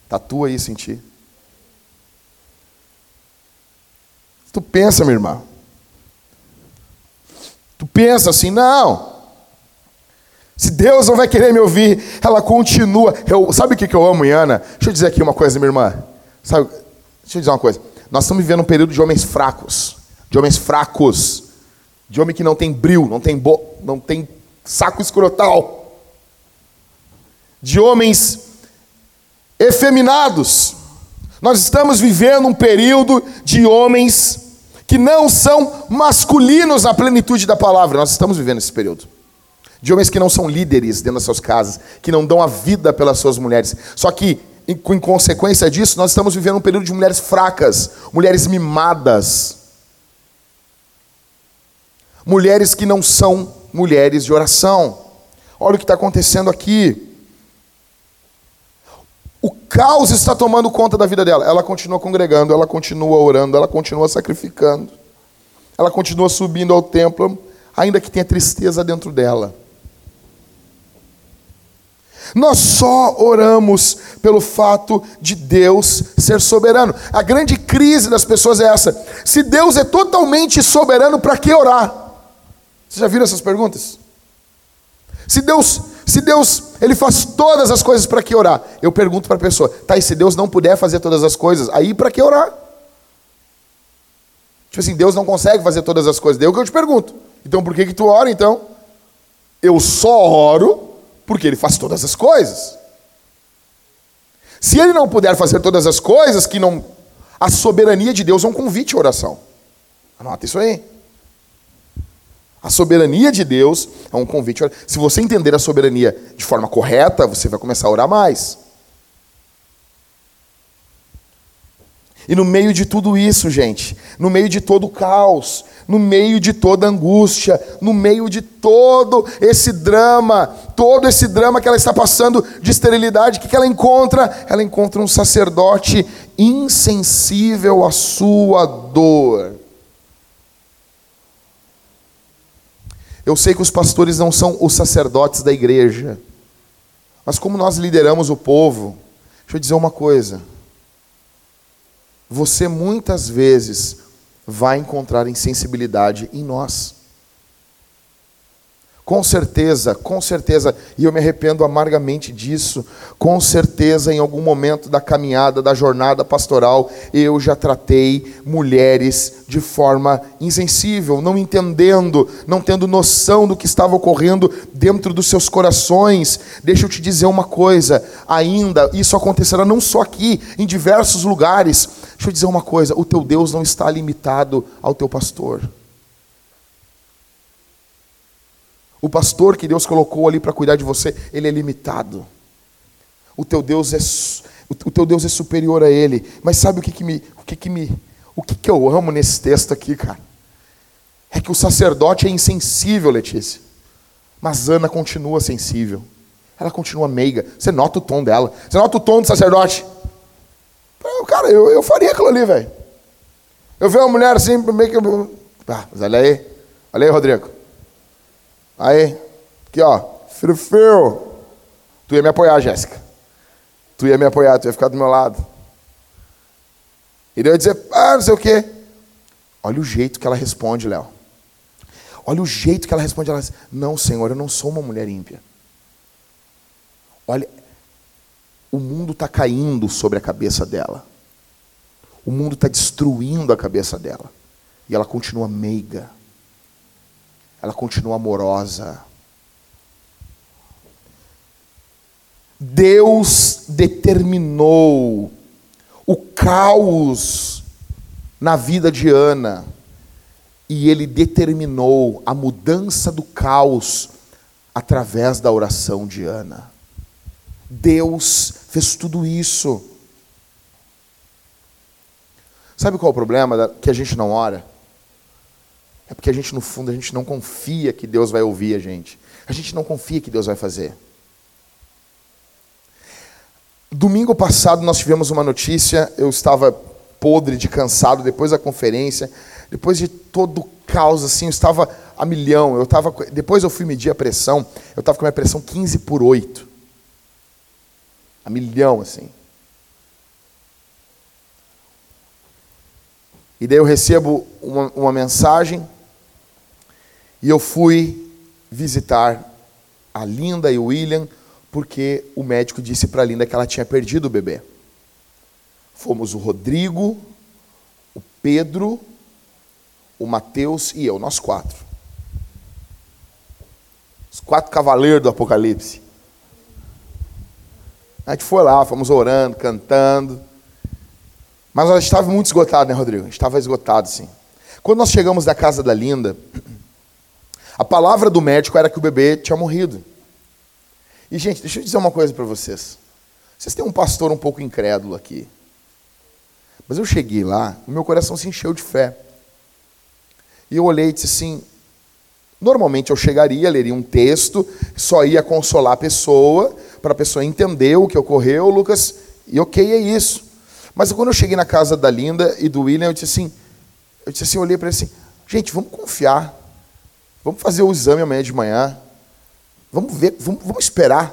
A: Tatua isso em ti. Tu pensa, minha irmã. Tu pensa assim, não. Se Deus não vai querer me ouvir, ela continua. Eu, sabe o que, eu amo em Ana? Deixa eu dizer aqui uma coisa, minha irmã. Sabe, deixa eu dizer uma coisa. Nós estamos vivendo um período de homens fracos, de homens fracos, de homem que não tem bril, não tem, bo... não tem saco escrotal, de homens efeminados. Nós estamos vivendo um período de homens que não são masculinos na plenitude da palavra. Nós estamos vivendo esse período. De homens que não são líderes dentro das suas casas, que não dão a vida pelas suas mulheres. Só que, em, em consequência disso, nós estamos vivendo um período de mulheres fracas, mulheres mimadas. Mulheres que não são mulheres de oração. Olha o que está acontecendo aqui. O caos está tomando conta da vida dela. Ela continua congregando, ela continua orando, ela continua sacrificando. Ela continua subindo ao templo, ainda que tenha tristeza dentro dela. Nós só oramos pelo fato de Deus ser soberano. A grande crise das pessoas é essa: se Deus é totalmente soberano, para que orar? Vocês já viram essas perguntas? Se Deus, se Deus, ele faz todas as coisas para que orar? Eu pergunto para a pessoa, tá, e se Deus não puder fazer todas as coisas, aí para que orar? Tipo assim, Deus não consegue fazer todas as coisas. Daí é o que eu te pergunto. Então por que que tu ora então? Eu só oro porque ele faz todas as coisas. Se ele não puder fazer todas as coisas, que não a soberania de Deus é um convite à oração. Anota isso aí. A soberania de Deus é um convite. Se você entender a soberania de forma correta, você vai começar a orar mais. E no meio de tudo isso, gente, no meio de todo o caos, no meio de toda a angústia, no meio de todo esse drama, todo esse drama que ela está passando de esterilidade, o que ela encontra? Ela encontra um sacerdote insensível à sua dor. Eu sei que os pastores não são os sacerdotes da igreja, mas como nós lideramos o povo, deixa eu dizer uma coisa. Você muitas vezes vai encontrar insensibilidade em nós. Com certeza, com certeza, e eu me arrependo amargamente disso, com certeza em algum momento da caminhada, da jornada pastoral, eu já tratei mulheres de forma insensível, não entendendo, não tendo noção do que estava ocorrendo dentro dos seus corações. Deixa eu te dizer uma coisa, ainda isso acontecerá não só aqui, em diversos lugares. Deixa eu dizer uma coisa, o teu Deus não está limitado ao teu pastor. O pastor que Deus colocou ali para cuidar de você, ele é limitado. O teu Deus é o teu Deus é superior a ele. Mas sabe o que, que me o que, que me o que, que eu amo nesse texto aqui, cara? É que o sacerdote é insensível, Letícia. Mas Ana continua sensível. Ela continua meiga. Você nota o tom dela. Você nota o tom do sacerdote. Cara, eu, eu faria aquilo ali, velho. Eu vejo uma mulher assim, meio que. Ah, mas olha aí. Olha aí, Rodrigo. Aí, aqui ó, feio. Tu ia me apoiar, Jéssica. Tu ia me apoiar, tu ia ficar do meu lado. E eu ia dizer, ah, não sei o quê. Olha o jeito que ela responde, Léo. Olha o jeito que ela responde. Ela diz, não, Senhor, eu não sou uma mulher ímpia. Olha, o mundo está caindo sobre a cabeça dela. O mundo está destruindo a cabeça dela. E ela continua meiga ela continua amorosa. Deus determinou o caos na vida de Ana, e ele determinou a mudança do caos através da oração de Ana. Deus fez tudo isso. Sabe qual é o problema que a gente não ora? É porque a gente, no fundo, a gente não confia que Deus vai ouvir a gente. A gente não confia que Deus vai fazer. Domingo passado nós tivemos uma notícia, eu estava podre de cansado depois da conferência, depois de todo o caos, assim, eu estava a milhão. Eu estava, depois eu fui medir a pressão, eu estava com a minha pressão 15 por 8. A milhão, assim. E daí eu recebo uma, uma mensagem e eu fui visitar a Linda e o William, porque o médico disse para a Linda que ela tinha perdido o bebê. Fomos o Rodrigo, Pedro, o Mateus e eu, nós quatro. Os quatro cavaleiros do Apocalipse. A gente foi lá, fomos orando, cantando. Mas a gente estava muito esgotado, né, Rodrigo? A gente estava esgotado, sim. Quando nós chegamos da casa da Linda, a palavra do médico era que o bebê tinha morrido. E, gente, deixa eu dizer uma coisa para vocês. Vocês têm um pastor um pouco incrédulo aqui. Mas eu cheguei lá, o meu coração se encheu de fé. E eu olhei e disse assim: normalmente eu chegaria, leria um texto, só ia consolar a pessoa, para a pessoa entender o que ocorreu, Lucas, e ok, é isso. Mas quando eu cheguei na casa da Linda e do William, eu disse assim: eu disse assim, eu olhei para ele assim, gente, vamos confiar. Vamos fazer o exame amanhã de manhã. Vamos ver, vamos, vamos esperar.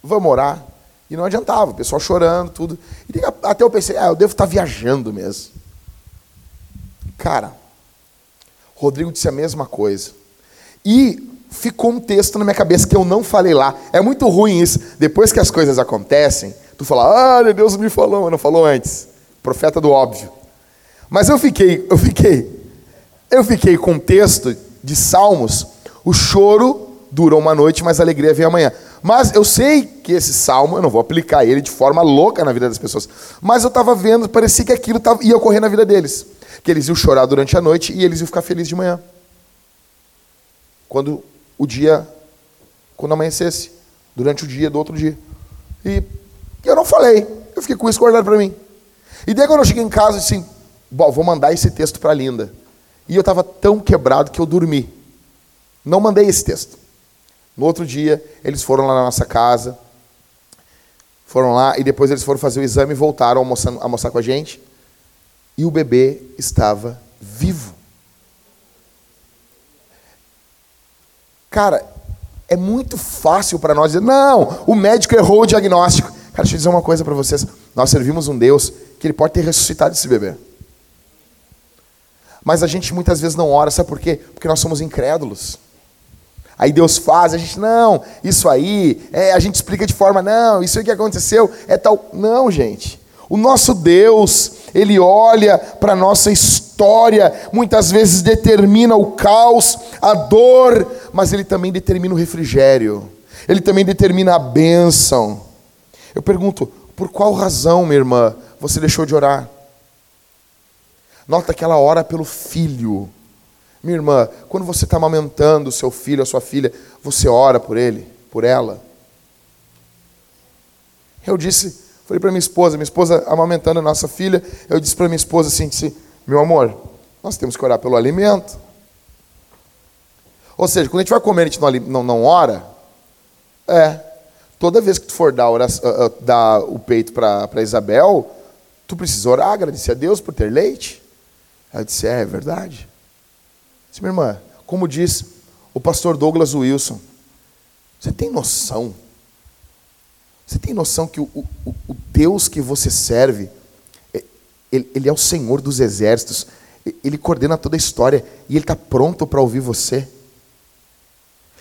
A: Vamos orar. E não adiantava, o pessoal chorando, tudo. E até eu pensei, ah, eu devo estar viajando mesmo. Cara, Rodrigo disse a mesma coisa. E ficou um texto na minha cabeça que eu não falei lá. É muito ruim isso. Depois que as coisas acontecem, tu fala, ah, Deus me falou, mas não falou antes. Profeta do óbvio. Mas eu fiquei, eu fiquei, eu fiquei com um texto de Salmos. O choro dura uma noite, mas a alegria vem amanhã. Mas eu sei que esse salmo, eu não vou aplicar ele de forma louca na vida das pessoas, mas eu estava vendo, parecia que aquilo tava, ia ocorrer na vida deles. Que eles iam chorar durante a noite e eles iam ficar felizes de manhã. Quando o dia, quando amanhecesse, durante o dia do outro dia. E eu não falei, eu fiquei com isso guardado para mim. E daí quando eu cheguei em casa, assim, bom, vou mandar esse texto para Linda. E eu estava tão quebrado que eu dormi. Não mandei esse texto. No outro dia, eles foram lá na nossa casa, foram lá e depois eles foram fazer o exame e voltaram a almoçar, com a gente. E o bebê estava vivo. Cara, é muito fácil para nós dizer: não, o médico errou o diagnóstico. Cara, deixa eu dizer uma coisa para vocês. Nós servimos um Deus que ele pode ter ressuscitado esse bebê. Mas a gente muitas vezes não ora, sabe por quê? Porque nós somos incrédulos. Aí Deus faz, a gente, não, isso aí, é, a gente explica de forma, não, isso aí que aconteceu é tal. Não, gente. O nosso Deus, Ele olha para a nossa história, muitas vezes determina o caos, a dor, mas Ele também determina o refrigério, Ele também determina a bênção. Eu pergunto, por qual razão, minha irmã, você deixou de orar? Nota que ela ora pelo filho. Minha irmã, quando você está amamentando o seu filho, a sua filha, você ora por ele, por ela. Eu disse, falei para minha esposa, minha esposa amamentando a nossa filha, eu disse para minha esposa assim, disse, meu amor, nós temos que orar pelo alimento. Ou seja, quando a gente vai comer, a gente não, não, não ora, é, toda vez que tu for dar, oração, uh, uh, dar o peito para Isabel, tu precisa orar, agradecer a Deus por ter leite. Ela disse, é, é verdade. Disse, minha irmã, como diz o pastor Douglas Wilson, você tem noção? Você tem noção que o, o, o Deus que você serve, é, ele, ele é o Senhor dos exércitos, ele coordena toda a história e ele está pronto para ouvir você.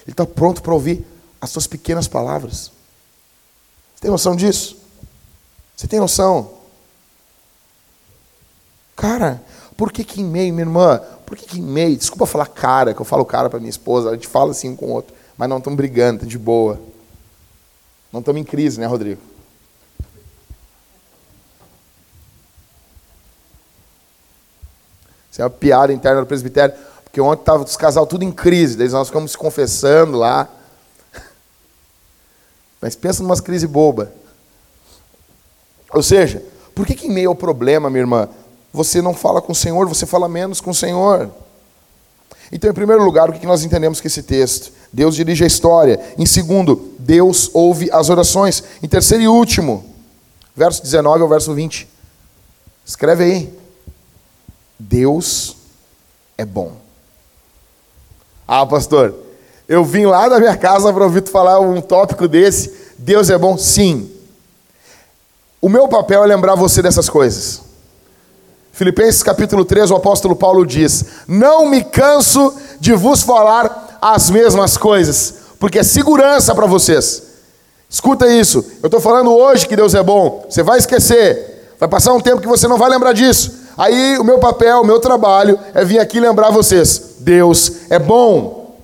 A: Ele está pronto para ouvir as suas pequenas palavras. Você tem noção disso? Você tem noção? Cara, por que, que em meio, minha irmã? Por que, que em meio? Desculpa falar cara, que eu falo cara para minha esposa, a gente fala assim um com o outro, mas não estamos brigando, de boa. Não estamos em crise, né, Rodrigo? Isso é uma piada interna do presbitério, porque ontem estava os casal tudo em crise, daí nós ficamos se confessando lá. [LAUGHS] Mas pensa numa crise boba. Ou seja, por que, que em meio ao problema, minha irmã, você não fala com o Senhor, você fala menos com o Senhor. Então, em primeiro lugar, o que nós entendemos com esse texto? Deus dirige a história. Em segundo, Deus ouve as orações. Em terceiro e último, verso 19 ao verso 20. Escreve aí. Deus é bom. Ah, pastor, eu vim lá da minha casa para ouvir tu falar um tópico desse. Deus é bom? Sim. O meu papel é lembrar você dessas coisas. Filipenses capítulo 3, o apóstolo Paulo diz: Não me canso de vos falar as mesmas coisas, porque é segurança para vocês. Escuta isso, eu estou falando hoje que Deus é bom, você vai esquecer, vai passar um tempo que você não vai lembrar disso. Aí o meu papel, o meu trabalho é vir aqui lembrar vocês: Deus é bom.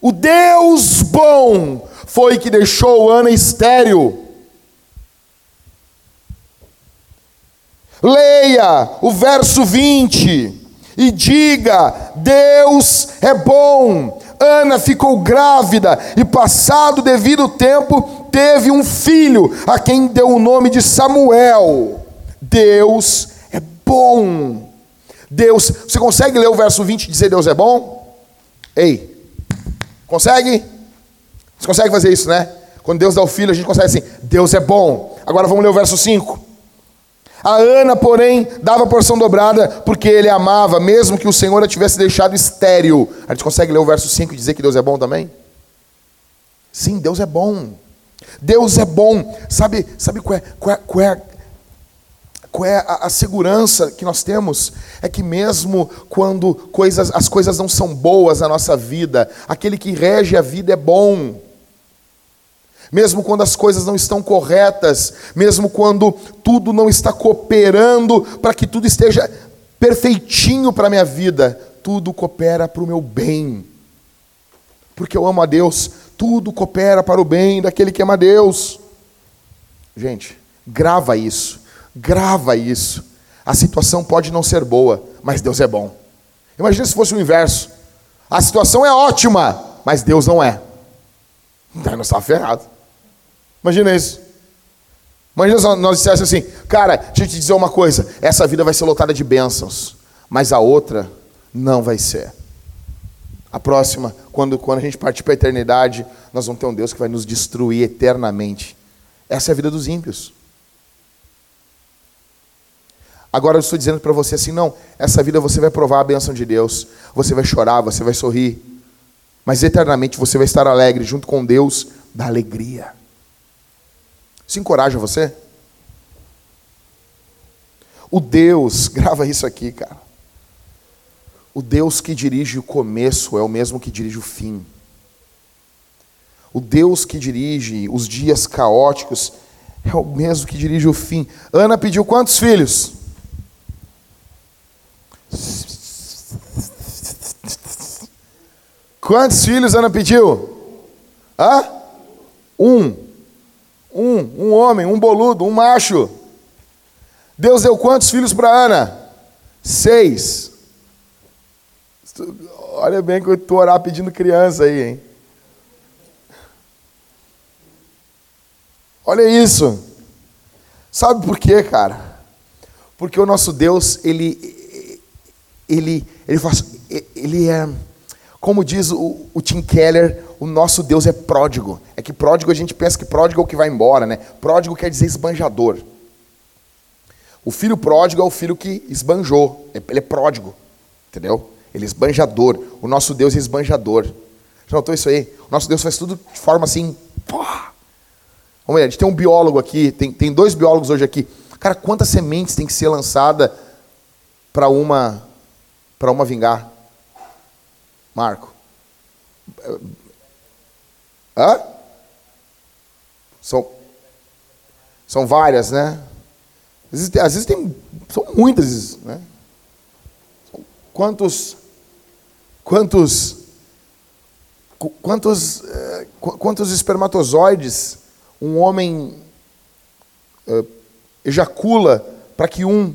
A: O Deus bom foi que deixou Ana estéril. Leia o verso 20 e diga: Deus é bom. Ana ficou grávida e, passado devido tempo, teve um filho, a quem deu o nome de Samuel. Deus é bom. Deus, você consegue ler o verso 20 e dizer Deus é bom? Ei, consegue? Você consegue fazer isso, né? Quando Deus dá o filho, a gente consegue assim: Deus é bom. Agora vamos ler o verso 5. A Ana, porém, dava porção dobrada porque ele amava, mesmo que o Senhor a tivesse deixado estéril. A gente consegue ler o verso 5 e dizer que Deus é bom também? Sim, Deus é bom. Deus é bom. Sabe, sabe qual é, qual é, qual é, qual é a, a, segurança que nós temos? É que mesmo quando coisas, as coisas não são boas na nossa vida, aquele que rege a vida é bom mesmo quando as coisas não estão corretas, mesmo quando tudo não está cooperando para que tudo esteja perfeitinho para a minha vida, tudo coopera para o meu bem. Porque eu amo a Deus, tudo coopera para o bem daquele que ama a Deus. Gente, grava isso, grava isso. A situação pode não ser boa, mas Deus é bom. Imagina se fosse o inverso. A situação é ótima, mas Deus não é. Então nós estamos ferrados. Imagina isso. Imagina se nós dissessemos assim, cara, deixa eu te dizer uma coisa, essa vida vai ser lotada de bênçãos, mas a outra não vai ser. A próxima, quando, quando a gente partir para a eternidade, nós vamos ter um Deus que vai nos destruir eternamente. Essa é a vida dos ímpios. Agora eu estou dizendo para você assim, não, essa vida você vai provar a bênção de Deus, você vai chorar, você vai sorrir, mas eternamente você vai estar alegre junto com Deus da alegria. Isso encoraja você? O Deus, [LAUGHS] grava isso aqui, cara. O Deus que dirige o começo é o mesmo que dirige o fim. O Deus que dirige os dias caóticos é o mesmo que dirige o fim. Ana pediu quantos filhos? Quantos filhos Ana pediu? Hã? Um. Um, um homem, um boludo, um macho. Deus deu quantos filhos para Ana? Seis. Olha bem que eu estou orar pedindo criança aí, hein? Olha isso. Sabe por quê, cara? Porque o nosso Deus, ele, ele, ele faz, ele é, como diz o, o Tim Keller, o nosso Deus é pródigo. É que pródigo a gente pensa que pródigo é o que vai embora, né? Pródigo quer dizer esbanjador. O filho pródigo é o filho que esbanjou. Ele é pródigo. Entendeu? Ele é esbanjador. O nosso Deus é esbanjador. Já notou isso aí? O nosso Deus faz tudo de forma assim. Vamos ver, a gente tem um biólogo aqui, tem, tem dois biólogos hoje aqui. Cara, quantas sementes tem que ser lançada para uma para uma vingar? Marco. Hã? São, são várias, né? Às vezes, às vezes tem, são muitas, né? Quantos, quantos, quantos, eh, quantos espermatozoides um homem uh, ejacula para que um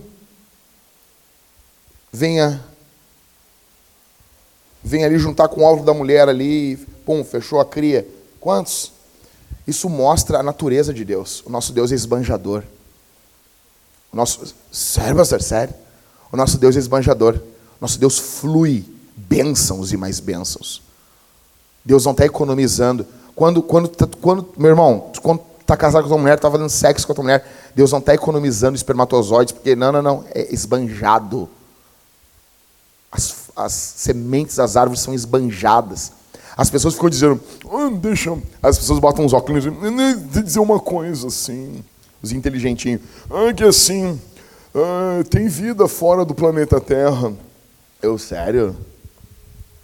A: venha venha ali juntar com o óvulo da mulher ali, pum, fechou a cria. Quantos? Isso mostra a natureza de Deus. O nosso Deus é esbanjador. O nosso sério, pastor, sério. O nosso Deus é esbanjador. O nosso Deus flui bênçãos e mais bênçãos. Deus não está economizando. Quando, quando, tá, quando, meu irmão, quando está casado com a mulher, está fazendo sexo com a mulher, Deus não está economizando espermatozoides, porque não, não, não, é esbanjado. As, as sementes das árvores são esbanjadas. As pessoas ficam dizendo, oh, deixa. As pessoas botam uns óculos e dizer uma coisa assim, os inteligentinhos. Ah, que assim, ah, tem vida fora do planeta Terra. Eu, sério?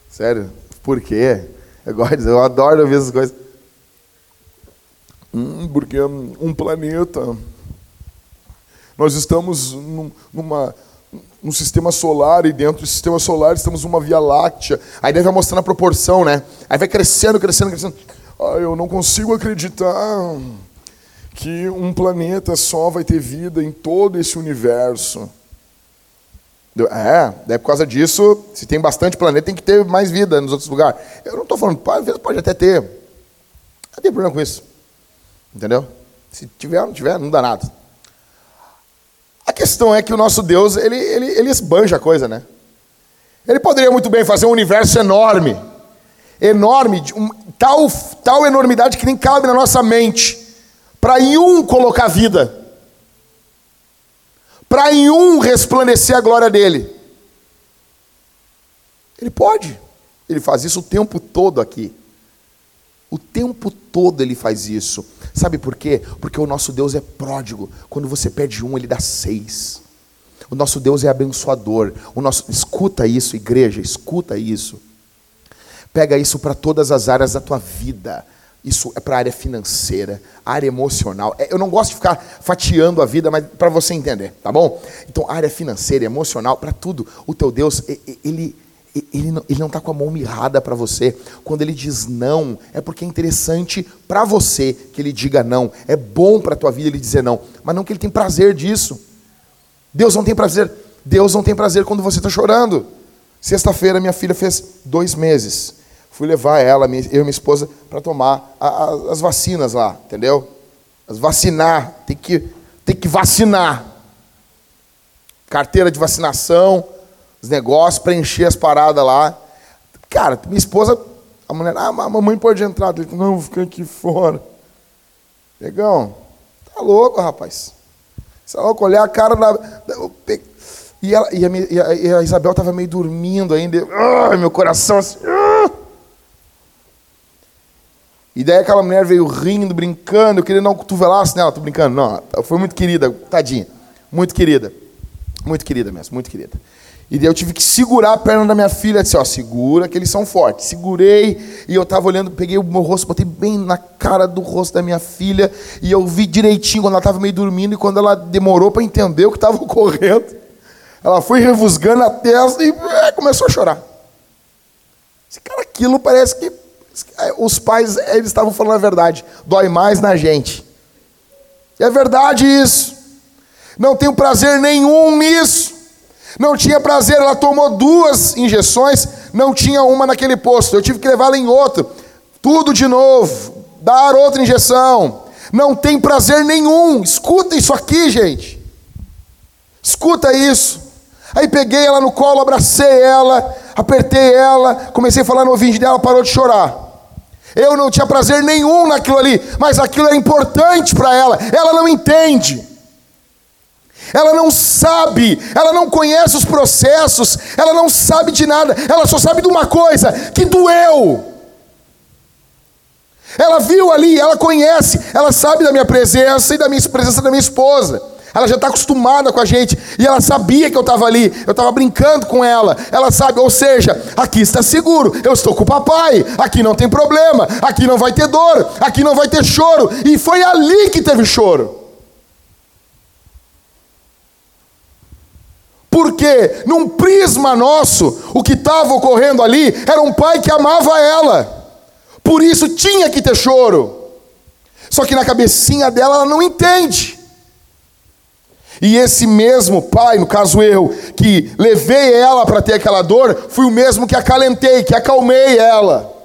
A: Sério? Por quê? Eu, gosto, eu adoro ver essas coisas. Hum, porque um planeta nós estamos num, numa, num sistema solar e dentro do sistema solar estamos numa Via Láctea. Aí deve mostrando a proporção, né? Aí vai crescendo, crescendo, crescendo. Ah, eu não consigo acreditar que um planeta só vai ter vida em todo esse universo. É, é por causa disso, se tem bastante planeta, tem que ter mais vida nos outros lugares. Eu não estou falando, às vezes pode até ter. Não tem problema com isso. Entendeu? Se tiver, não tiver, não dá nada. A questão é que o nosso Deus, ele, ele, ele esbanja a coisa, né? Ele poderia muito bem fazer um universo enorme. Enorme, um, tal, tal enormidade que nem cabe na nossa mente. Para em um colocar vida para em um resplandecer a glória dele. Ele pode. Ele faz isso o tempo todo aqui. O tempo todo ele faz isso. Sabe por quê? Porque o nosso Deus é pródigo. Quando você pede um, ele dá seis. O nosso Deus é abençoador. O nosso escuta isso, igreja, escuta isso. Pega isso para todas as áreas da tua vida. Isso é para a área financeira, área emocional. É, eu não gosto de ficar fatiando a vida, mas para você entender, tá bom? Então, área financeira, emocional, para tudo. O teu Deus, ele, ele não, ele não está com a mão mirrada para você. Quando ele diz não, é porque é interessante para você que ele diga não. É bom para a tua vida ele dizer não, mas não que ele tem prazer disso. Deus não tem prazer. Deus não tem prazer quando você está chorando. Sexta-feira, minha filha fez dois meses fui levar ela, eu e minha esposa, para tomar a, a, as vacinas lá, entendeu? As vacinar, tem que, tem que vacinar. Carteira de vacinação, os negócios, preencher as paradas lá. Cara, minha esposa, a mulher, ah, a mamãe pode entrar. Falei, não, fica aqui fora. Negão, tá louco, rapaz. Você é louco, olhar a cara da. E, ela, e, a, e a Isabel estava meio dormindo ainda. Ai, meu coração assim. E daí aquela mulher veio rindo, brincando, eu queria dar um cotovelaço nela, tô brincando. Não, foi muito querida, tadinha. Muito querida. Muito querida mesmo, muito querida. E daí eu tive que segurar a perna da minha filha, disse, ó, segura que eles são fortes. Segurei e eu estava olhando, peguei o meu rosto, botei bem na cara do rosto da minha filha e eu vi direitinho quando ela estava meio dormindo e quando ela demorou para entender o que estava [LAUGHS] ocorrendo, ela foi revusgando a testa e é, começou a chorar. Esse cara, aquilo parece que os pais, eles estavam falando a verdade. Dói mais na gente. É verdade isso. Não tenho prazer nenhum nisso. Não tinha prazer, ela tomou duas injeções, não tinha uma naquele posto. Eu tive que levá-la em outro. Tudo de novo, dar outra injeção. Não tem prazer nenhum. Escuta isso aqui, gente. Escuta isso. Aí peguei ela no colo, abracei ela, apertei ela, comecei a falar no ouvido dela, parou de chorar. Eu não tinha prazer nenhum naquilo ali, mas aquilo é importante para ela. Ela não entende. Ela não sabe, ela não conhece os processos, ela não sabe de nada, ela só sabe de uma coisa: que doeu. Ela viu ali, ela conhece, ela sabe da minha presença e da minha presença da minha esposa. Ela já está acostumada com a gente. E ela sabia que eu estava ali. Eu estava brincando com ela. Ela sabe, ou seja, aqui está seguro. Eu estou com o papai. Aqui não tem problema. Aqui não vai ter dor. Aqui não vai ter choro. E foi ali que teve choro. Porque num prisma nosso, o que estava ocorrendo ali era um pai que amava ela. Por isso tinha que ter choro. Só que na cabecinha dela ela não entende. E esse mesmo pai, no caso eu, que levei ela para ter aquela dor, fui o mesmo que acalentei, que acalmei ela.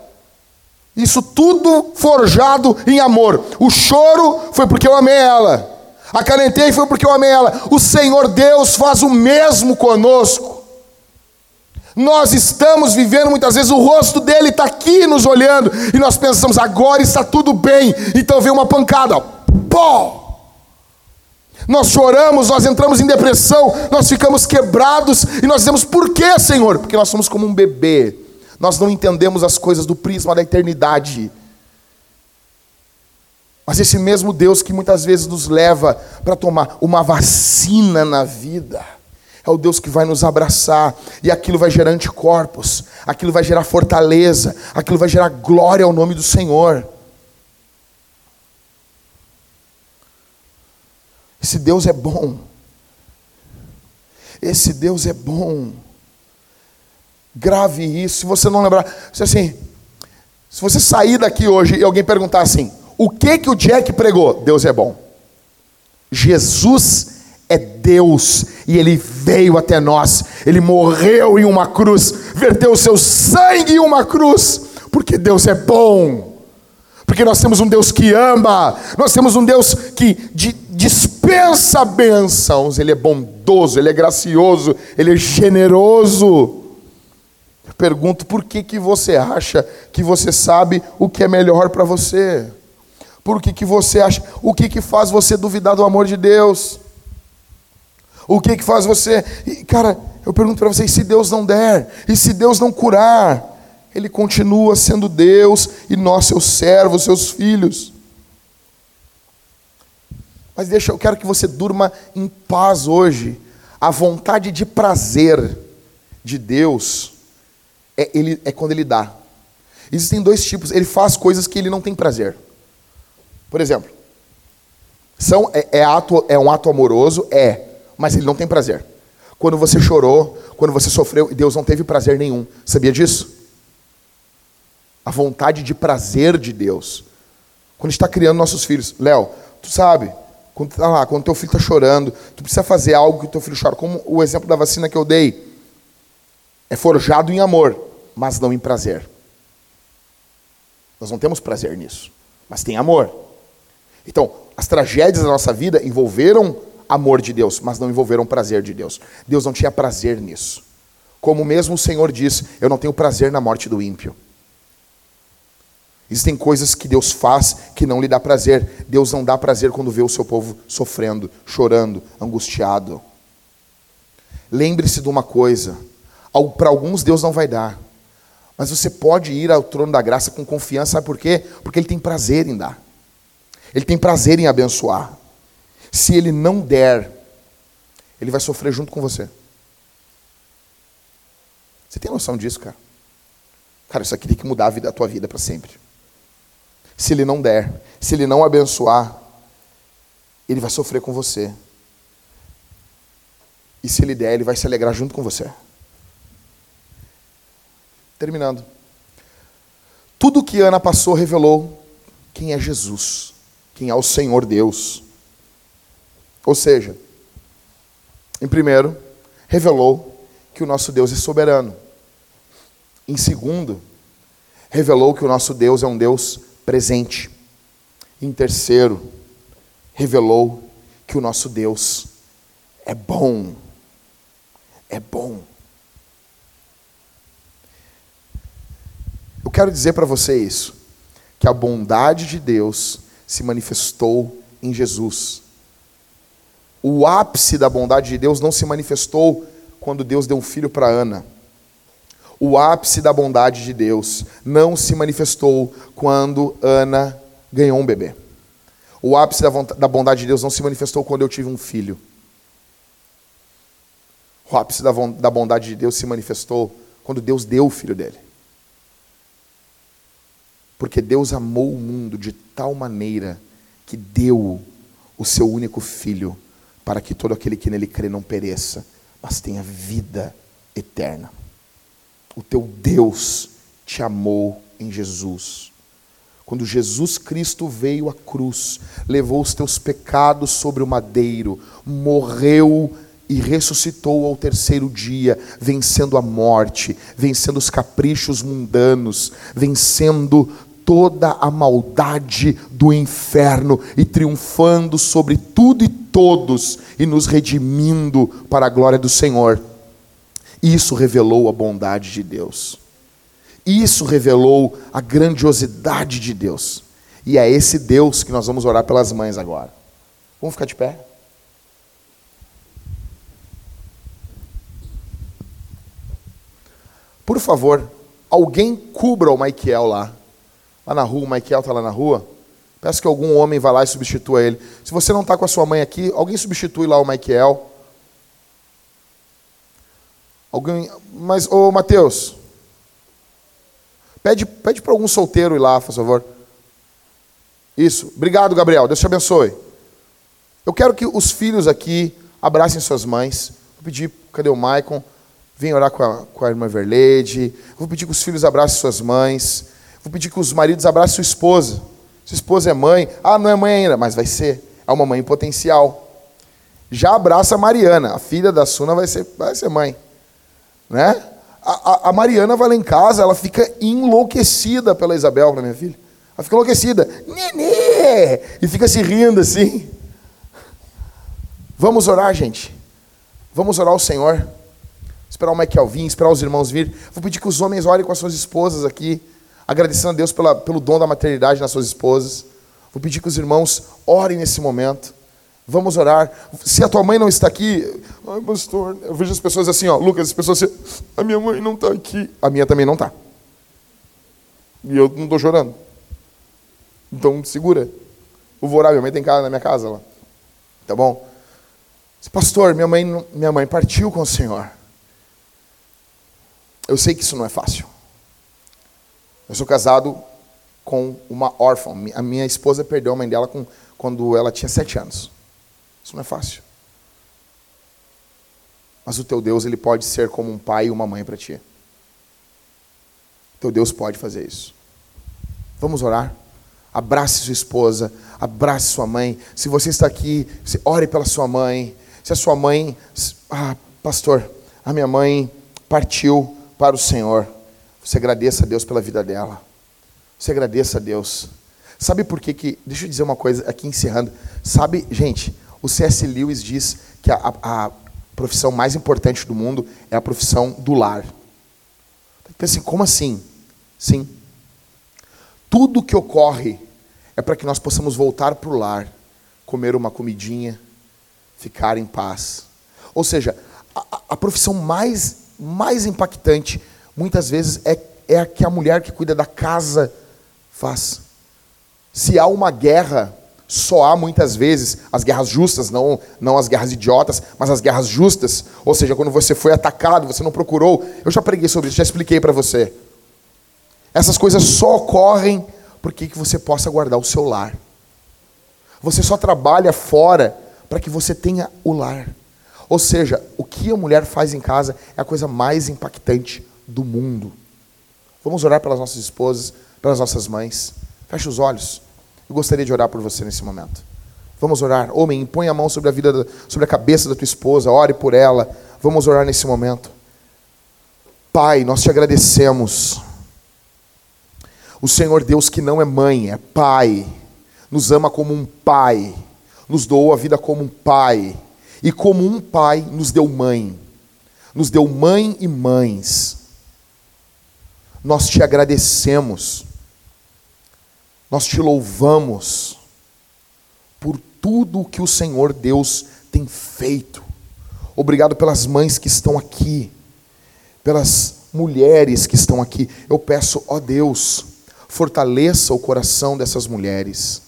A: Isso tudo forjado em amor. O choro foi porque eu amei ela. Acalentei foi porque eu amei ela. O Senhor Deus faz o mesmo conosco. Nós estamos vivendo muitas vezes, o rosto dele está aqui nos olhando, e nós pensamos, agora está tudo bem. Então vem uma pancada, pó! Nós choramos, nós entramos em depressão, nós ficamos quebrados e nós dizemos: por que, Senhor? Porque nós somos como um bebê, nós não entendemos as coisas do prisma da eternidade. Mas esse mesmo Deus que muitas vezes nos leva para tomar uma vacina na vida, é o Deus que vai nos abraçar, e aquilo vai gerar anticorpos, aquilo vai gerar fortaleza, aquilo vai gerar glória ao nome do Senhor. Esse Deus é bom. esse Deus é bom. Grave isso. Se você não lembrar, se assim, se você sair daqui hoje e alguém perguntar assim, o que que o Jack pregou? Deus é bom. Jesus é Deus e ele veio até nós. Ele morreu em uma cruz, verteu o seu sangue em uma cruz, porque Deus é bom. Porque nós temos um Deus que ama, nós temos um Deus que dispensa bênçãos, Ele é bondoso, Ele é gracioso, Ele é generoso. Eu pergunto, por que, que você acha que você sabe o que é melhor para você? Por que, que você acha, o que, que faz você duvidar do amor de Deus? O que, que faz você. cara, eu pergunto para você: e se Deus não der? E se Deus não curar? Ele continua sendo Deus e nós, seus servos, seus filhos. Mas deixa, eu quero que você durma em paz hoje. A vontade de prazer de Deus é, ele, é quando Ele dá. Existem dois tipos. Ele faz coisas que Ele não tem prazer. Por exemplo, são, é, é, ato, é um ato amoroso? É, mas Ele não tem prazer. Quando você chorou, quando você sofreu, Deus não teve prazer nenhum. Sabia disso? a vontade de prazer de Deus. Quando está criando nossos filhos, Léo, tu sabe, quando tá lá, quando teu filho está chorando, tu precisa fazer algo que teu filho chora, como o exemplo da vacina que eu dei. É forjado em amor, mas não em prazer. Nós não temos prazer nisso, mas tem amor. Então, as tragédias da nossa vida envolveram amor de Deus, mas não envolveram prazer de Deus. Deus não tinha prazer nisso. Como mesmo o Senhor disse: Eu não tenho prazer na morte do ímpio. Existem coisas que Deus faz que não lhe dá prazer. Deus não dá prazer quando vê o seu povo sofrendo, chorando, angustiado. Lembre-se de uma coisa: para alguns Deus não vai dar, mas você pode ir ao trono da graça com confiança, sabe por quê? Porque Ele tem prazer em dar, Ele tem prazer em abençoar. Se Ele não der, Ele vai sofrer junto com você. Você tem noção disso, cara? Cara, isso aqui tem que mudar a, vida, a tua vida para sempre. Se ele não der, se ele não abençoar, ele vai sofrer com você. E se ele der, ele vai se alegrar junto com você. Terminando. Tudo que Ana passou revelou quem é Jesus, quem é o Senhor Deus. Ou seja, em primeiro, revelou que o nosso Deus é soberano. Em segundo, revelou que o nosso Deus é um Deus presente. Em terceiro, revelou que o nosso Deus é bom. É bom. Eu quero dizer para você isso, que a bondade de Deus se manifestou em Jesus. O ápice da bondade de Deus não se manifestou quando Deus deu um filho para Ana o ápice da bondade de Deus não se manifestou quando Ana ganhou um bebê. O ápice da bondade de Deus não se manifestou quando eu tive um filho. O ápice da bondade de Deus se manifestou quando Deus deu o filho dele. Porque Deus amou o mundo de tal maneira que deu o seu único filho para que todo aquele que nele crê não pereça, mas tenha vida eterna. O teu Deus te amou em Jesus. Quando Jesus Cristo veio à cruz, levou os teus pecados sobre o madeiro, morreu e ressuscitou ao terceiro dia, vencendo a morte, vencendo os caprichos mundanos, vencendo toda a maldade do inferno e triunfando sobre tudo e todos e nos redimindo para a glória do Senhor. Isso revelou a bondade de Deus. Isso revelou a grandiosidade de Deus. E é esse Deus que nós vamos orar pelas mães agora. Vamos ficar de pé? Por favor, alguém cubra o Michael lá. Lá na rua, o Michael está lá na rua. Peço que algum homem vá lá e substitua ele. Se você não está com a sua mãe aqui, alguém substitui lá o Michael. Alguém, mas, ô Mateus, pede, pede para algum solteiro ir lá, por favor. Isso. Obrigado, Gabriel. Deus te abençoe. Eu quero que os filhos aqui abracem suas mães. Vou pedir cadê o Maicon? Vem orar com a, com a irmã Verlede. Vou pedir que os filhos abracem suas mães. Vou pedir que os maridos abracem sua esposa. Sua esposa é mãe. Ah, não é mãe ainda, mas vai ser. É uma mãe potencial. Já abraça a Mariana. A filha da Suna vai ser, vai ser mãe. Né? A, a, a Mariana vai lá em casa, ela fica enlouquecida pela Isabel, para minha filha. Ela fica enlouquecida. Nenê! E fica se rindo assim. Vamos orar, gente. Vamos orar ao Senhor. Esperar o Michael vir, esperar os irmãos vir. Vou pedir que os homens orem com as suas esposas aqui, agradecendo a Deus pela, pelo dom da maternidade nas suas esposas. Vou pedir que os irmãos orem nesse momento. Vamos orar. Se a tua mãe não está aqui, ai, pastor, eu vejo as pessoas assim, ó, Lucas, as pessoas assim, a minha mãe não está aqui. A minha também não está. E eu não estou chorando. Então, segura. Eu vou orar, minha mãe tem casa na minha casa lá. Tá bom? Pastor, minha mãe, minha mãe partiu com o Senhor. Eu sei que isso não é fácil. Eu sou casado com uma órfã. A minha esposa perdeu a mãe dela com, quando ela tinha sete anos. Isso não é fácil. Mas o teu Deus, ele pode ser como um pai e uma mãe para ti. O teu Deus pode fazer isso. Vamos orar? Abrace sua esposa, abrace sua mãe. Se você está aqui, ore pela sua mãe. Se a sua mãe, ah, pastor, a minha mãe partiu para o Senhor. Você agradeça a Deus pela vida dela. Você agradeça a Deus. Sabe por que que, deixa eu dizer uma coisa aqui encerrando. Sabe, gente, o C.S. Lewis diz que a, a, a profissão mais importante do mundo é a profissão do lar. Então, assim, como assim? Sim. Tudo que ocorre é para que nós possamos voltar para o lar, comer uma comidinha, ficar em paz. Ou seja, a, a profissão mais, mais impactante, muitas vezes, é, é a que a mulher que cuida da casa faz. Se há uma guerra, só há muitas vezes as guerras justas, não, não as guerras idiotas, mas as guerras justas. Ou seja, quando você foi atacado, você não procurou. Eu já preguei sobre isso, já expliquei para você. Essas coisas só ocorrem porque que você possa guardar o seu lar. Você só trabalha fora para que você tenha o lar. Ou seja, o que a mulher faz em casa é a coisa mais impactante do mundo. Vamos orar pelas nossas esposas, pelas nossas mães. Feche os olhos. Eu gostaria de orar por você nesse momento. Vamos orar. Homem, põe a mão sobre a vida, sobre a cabeça da tua esposa, ore por ela. Vamos orar nesse momento. Pai, nós te agradecemos o Senhor Deus que não é mãe, é pai, nos ama como um pai, nos doou a vida como um pai, e como um pai nos deu mãe, nos deu mãe e mães. Nós te agradecemos, nós te louvamos por tudo o que o Senhor Deus tem feito. Obrigado pelas mães que estão aqui, pelas mulheres que estão aqui. Eu peço, ó Deus, fortaleça o coração dessas mulheres.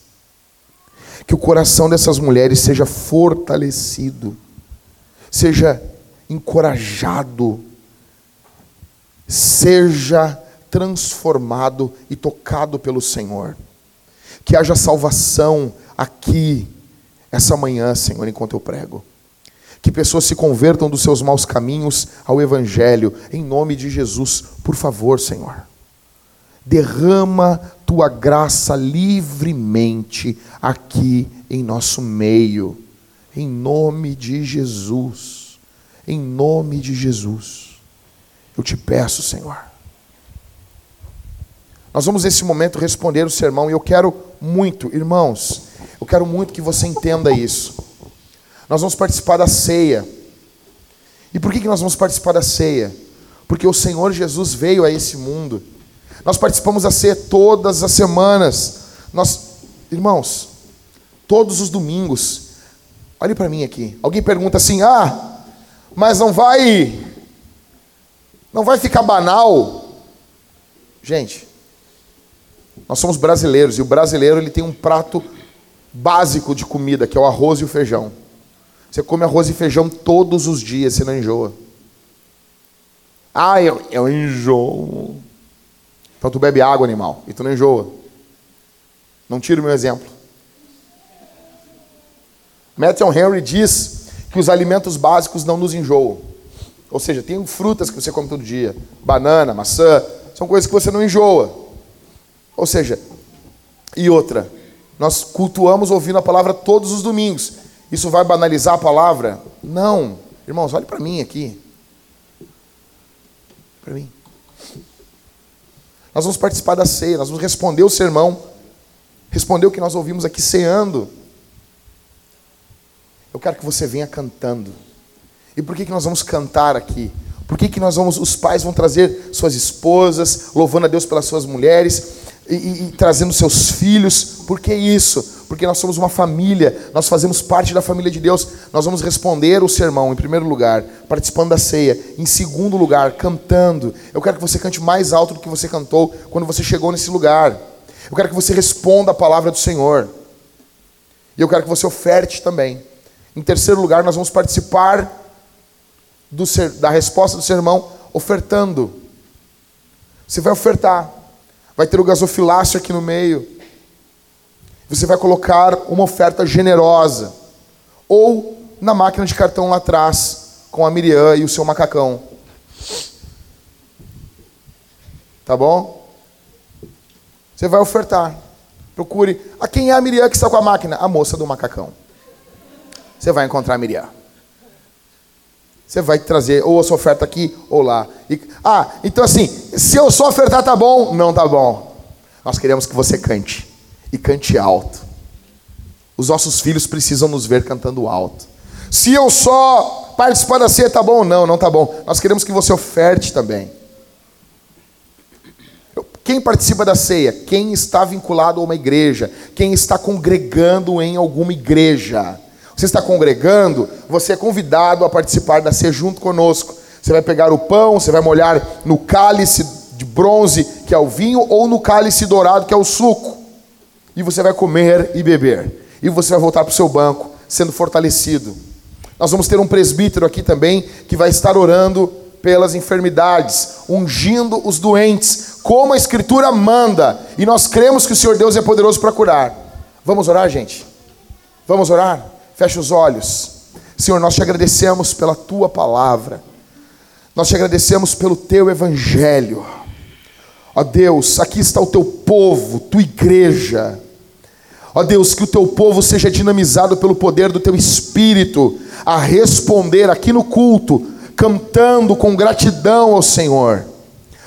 A: Que o coração dessas mulheres seja fortalecido, seja encorajado, seja transformado e tocado pelo Senhor. Que haja salvação aqui, essa manhã, Senhor, enquanto eu prego. Que pessoas se convertam dos seus maus caminhos ao Evangelho, em nome de Jesus, por favor, Senhor derrama tua graça livremente aqui em nosso meio, em nome de Jesus. Em nome de Jesus. Eu te peço, Senhor. Nós vamos nesse momento responder o sermão e eu quero muito, irmãos, eu quero muito que você entenda isso. Nós vamos participar da ceia. E por que, que nós vamos participar da ceia? Porque o Senhor Jesus veio a esse mundo nós participamos da ceia todas as semanas. Nós, irmãos, todos os domingos. Olhe para mim aqui. Alguém pergunta assim: "Ah, mas não vai não vai ficar banal?" Gente, nós somos brasileiros e o brasileiro ele tem um prato básico de comida, que é o arroz e o feijão. Você come arroz e feijão todos os dias, você não enjoa. Ah, eu, eu enjoo. Então tu bebe água, animal, e tu não enjoa. Não tira o meu exemplo. Matthew Henry diz que os alimentos básicos não nos enjoam. Ou seja, tem frutas que você come todo dia, banana, maçã, são coisas que você não enjoa. Ou seja, e outra, nós cultuamos ouvindo a palavra todos os domingos. Isso vai banalizar a palavra? Não. Irmãos, olhe para mim aqui. Para mim. Nós vamos participar da ceia, nós vamos responder o sermão, responder o que nós ouvimos aqui ceando. Eu quero que você venha cantando. E por que, que nós vamos cantar aqui? Por que, que nós vamos, os pais vão trazer suas esposas, louvando a Deus pelas suas mulheres e, e, trazendo seus filhos? Por que isso? Porque nós somos uma família, nós fazemos parte da família de Deus. Nós vamos responder o sermão, em primeiro lugar, participando da ceia. Em segundo lugar, cantando. Eu quero que você cante mais alto do que você cantou quando você chegou nesse lugar. Eu quero que você responda a palavra do Senhor. E eu quero que você oferte também. Em terceiro lugar, nós vamos participar do, da resposta do sermão ofertando. Você vai ofertar. Vai ter o gasofilácio aqui no meio. Você vai colocar uma oferta generosa. Ou na máquina de cartão lá atrás, com a Miriam e o seu macacão. Tá bom? Você vai ofertar. Procure. A quem é a Miriam que está com a máquina? A moça do macacão você vai encontrar a Miriam. Você vai trazer ou a sua oferta aqui ou lá. E, ah, então assim, se eu só ofertar tá bom? Não tá bom. Nós queremos que você cante. E cante alto. Os nossos filhos precisam nos ver cantando alto. Se eu só participar da ceia, tá bom? Não, não tá bom. Nós queremos que você oferte também. Quem participa da ceia? Quem está vinculado a uma igreja. Quem está congregando em alguma igreja. Você está congregando, você é convidado a participar da ceia junto conosco. Você vai pegar o pão, você vai molhar no cálice de bronze, que é o vinho, ou no cálice dourado, que é o suco. E você vai comer e beber. E você vai voltar para o seu banco, sendo fortalecido. Nós vamos ter um presbítero aqui também, que vai estar orando pelas enfermidades, ungindo os doentes, como a Escritura manda. E nós cremos que o Senhor Deus é poderoso para curar. Vamos orar, gente? Vamos orar? Feche os olhos. Senhor, nós te agradecemos pela tua palavra. Nós te agradecemos pelo teu evangelho. Ó Deus, aqui está o teu povo, tua igreja. Ó Deus, que o teu povo seja dinamizado pelo poder do teu espírito a responder aqui no culto, cantando com gratidão ao Senhor,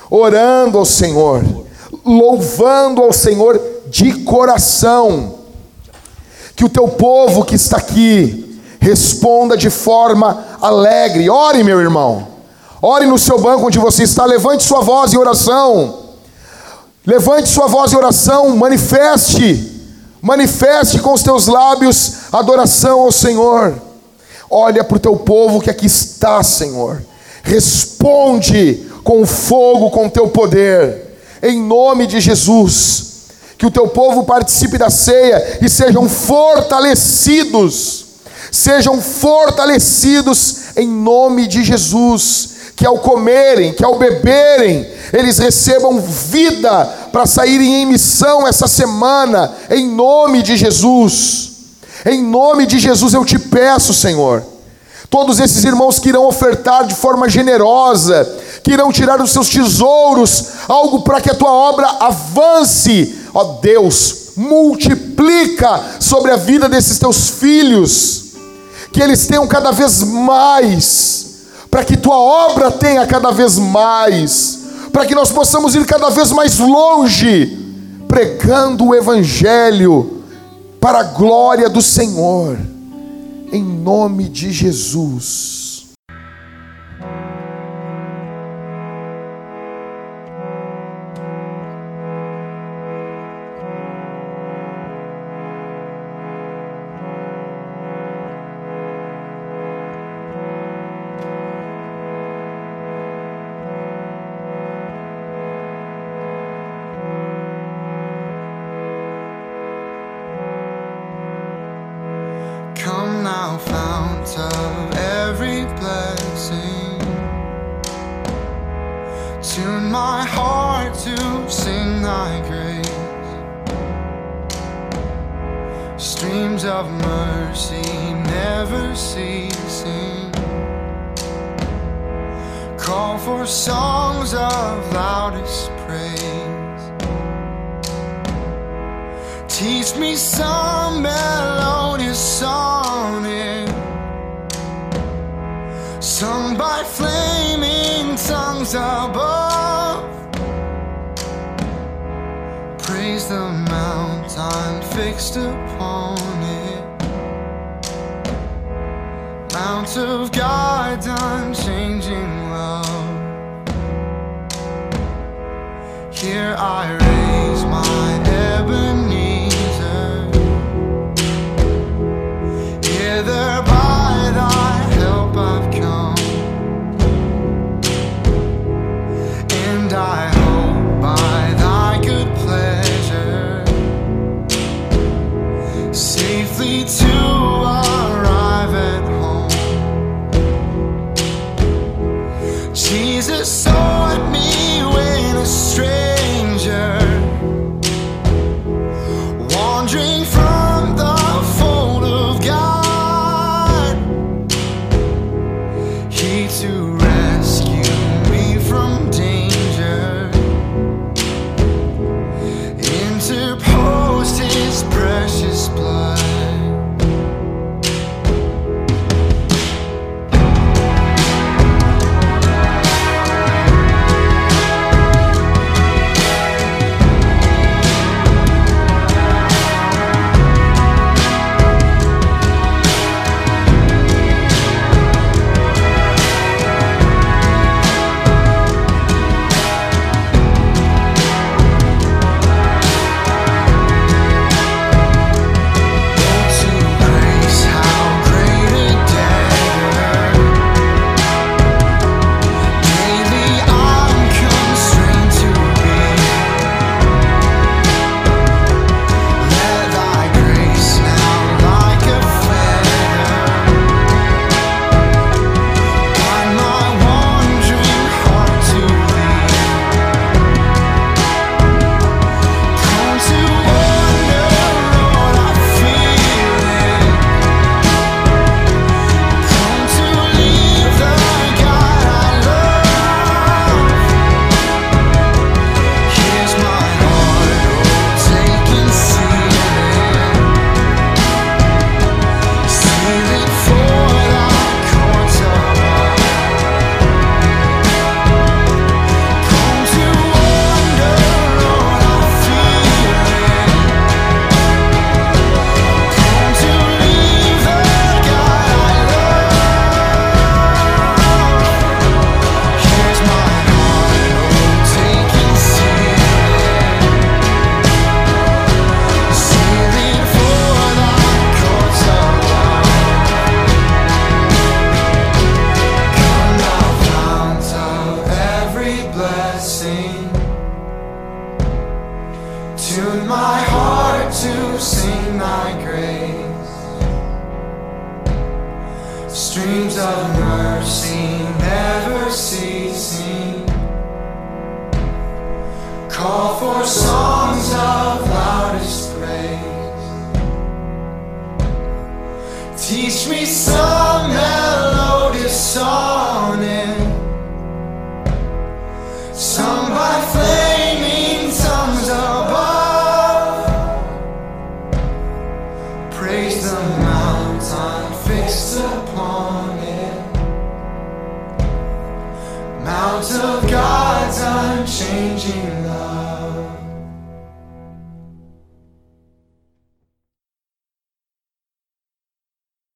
A: orando ao Senhor, louvando ao Senhor de coração que o teu povo que está aqui responda de forma alegre. Ore, meu irmão. Ore no seu banco onde você está, levante sua voz em oração. Levante sua voz em oração, manifeste, manifeste com os teus lábios adoração ao Senhor. Olha para o teu povo que aqui está, Senhor. Responde com fogo, com teu poder, em nome de Jesus que o teu povo participe da ceia e sejam fortalecidos, sejam fortalecidos em nome de Jesus, que ao comerem, que ao beberem, eles recebam vida para saírem em missão essa semana, em nome de Jesus. Em nome de Jesus eu te peço, Senhor. Todos esses irmãos que irão ofertar de forma generosa, que irão tirar dos seus tesouros algo para que a tua obra avance Ó Deus, multiplica sobre a vida desses teus filhos, que eles tenham cada vez mais, para que tua obra tenha cada vez mais, para que nós possamos ir cada vez mais longe, pregando o Evangelho para a glória do Senhor, em nome de Jesus. ceasing.
B: Call for songs of loudest praise. Teach me some melodious sonnet, sung by flaming tongues above. of God's unchanging love. Here I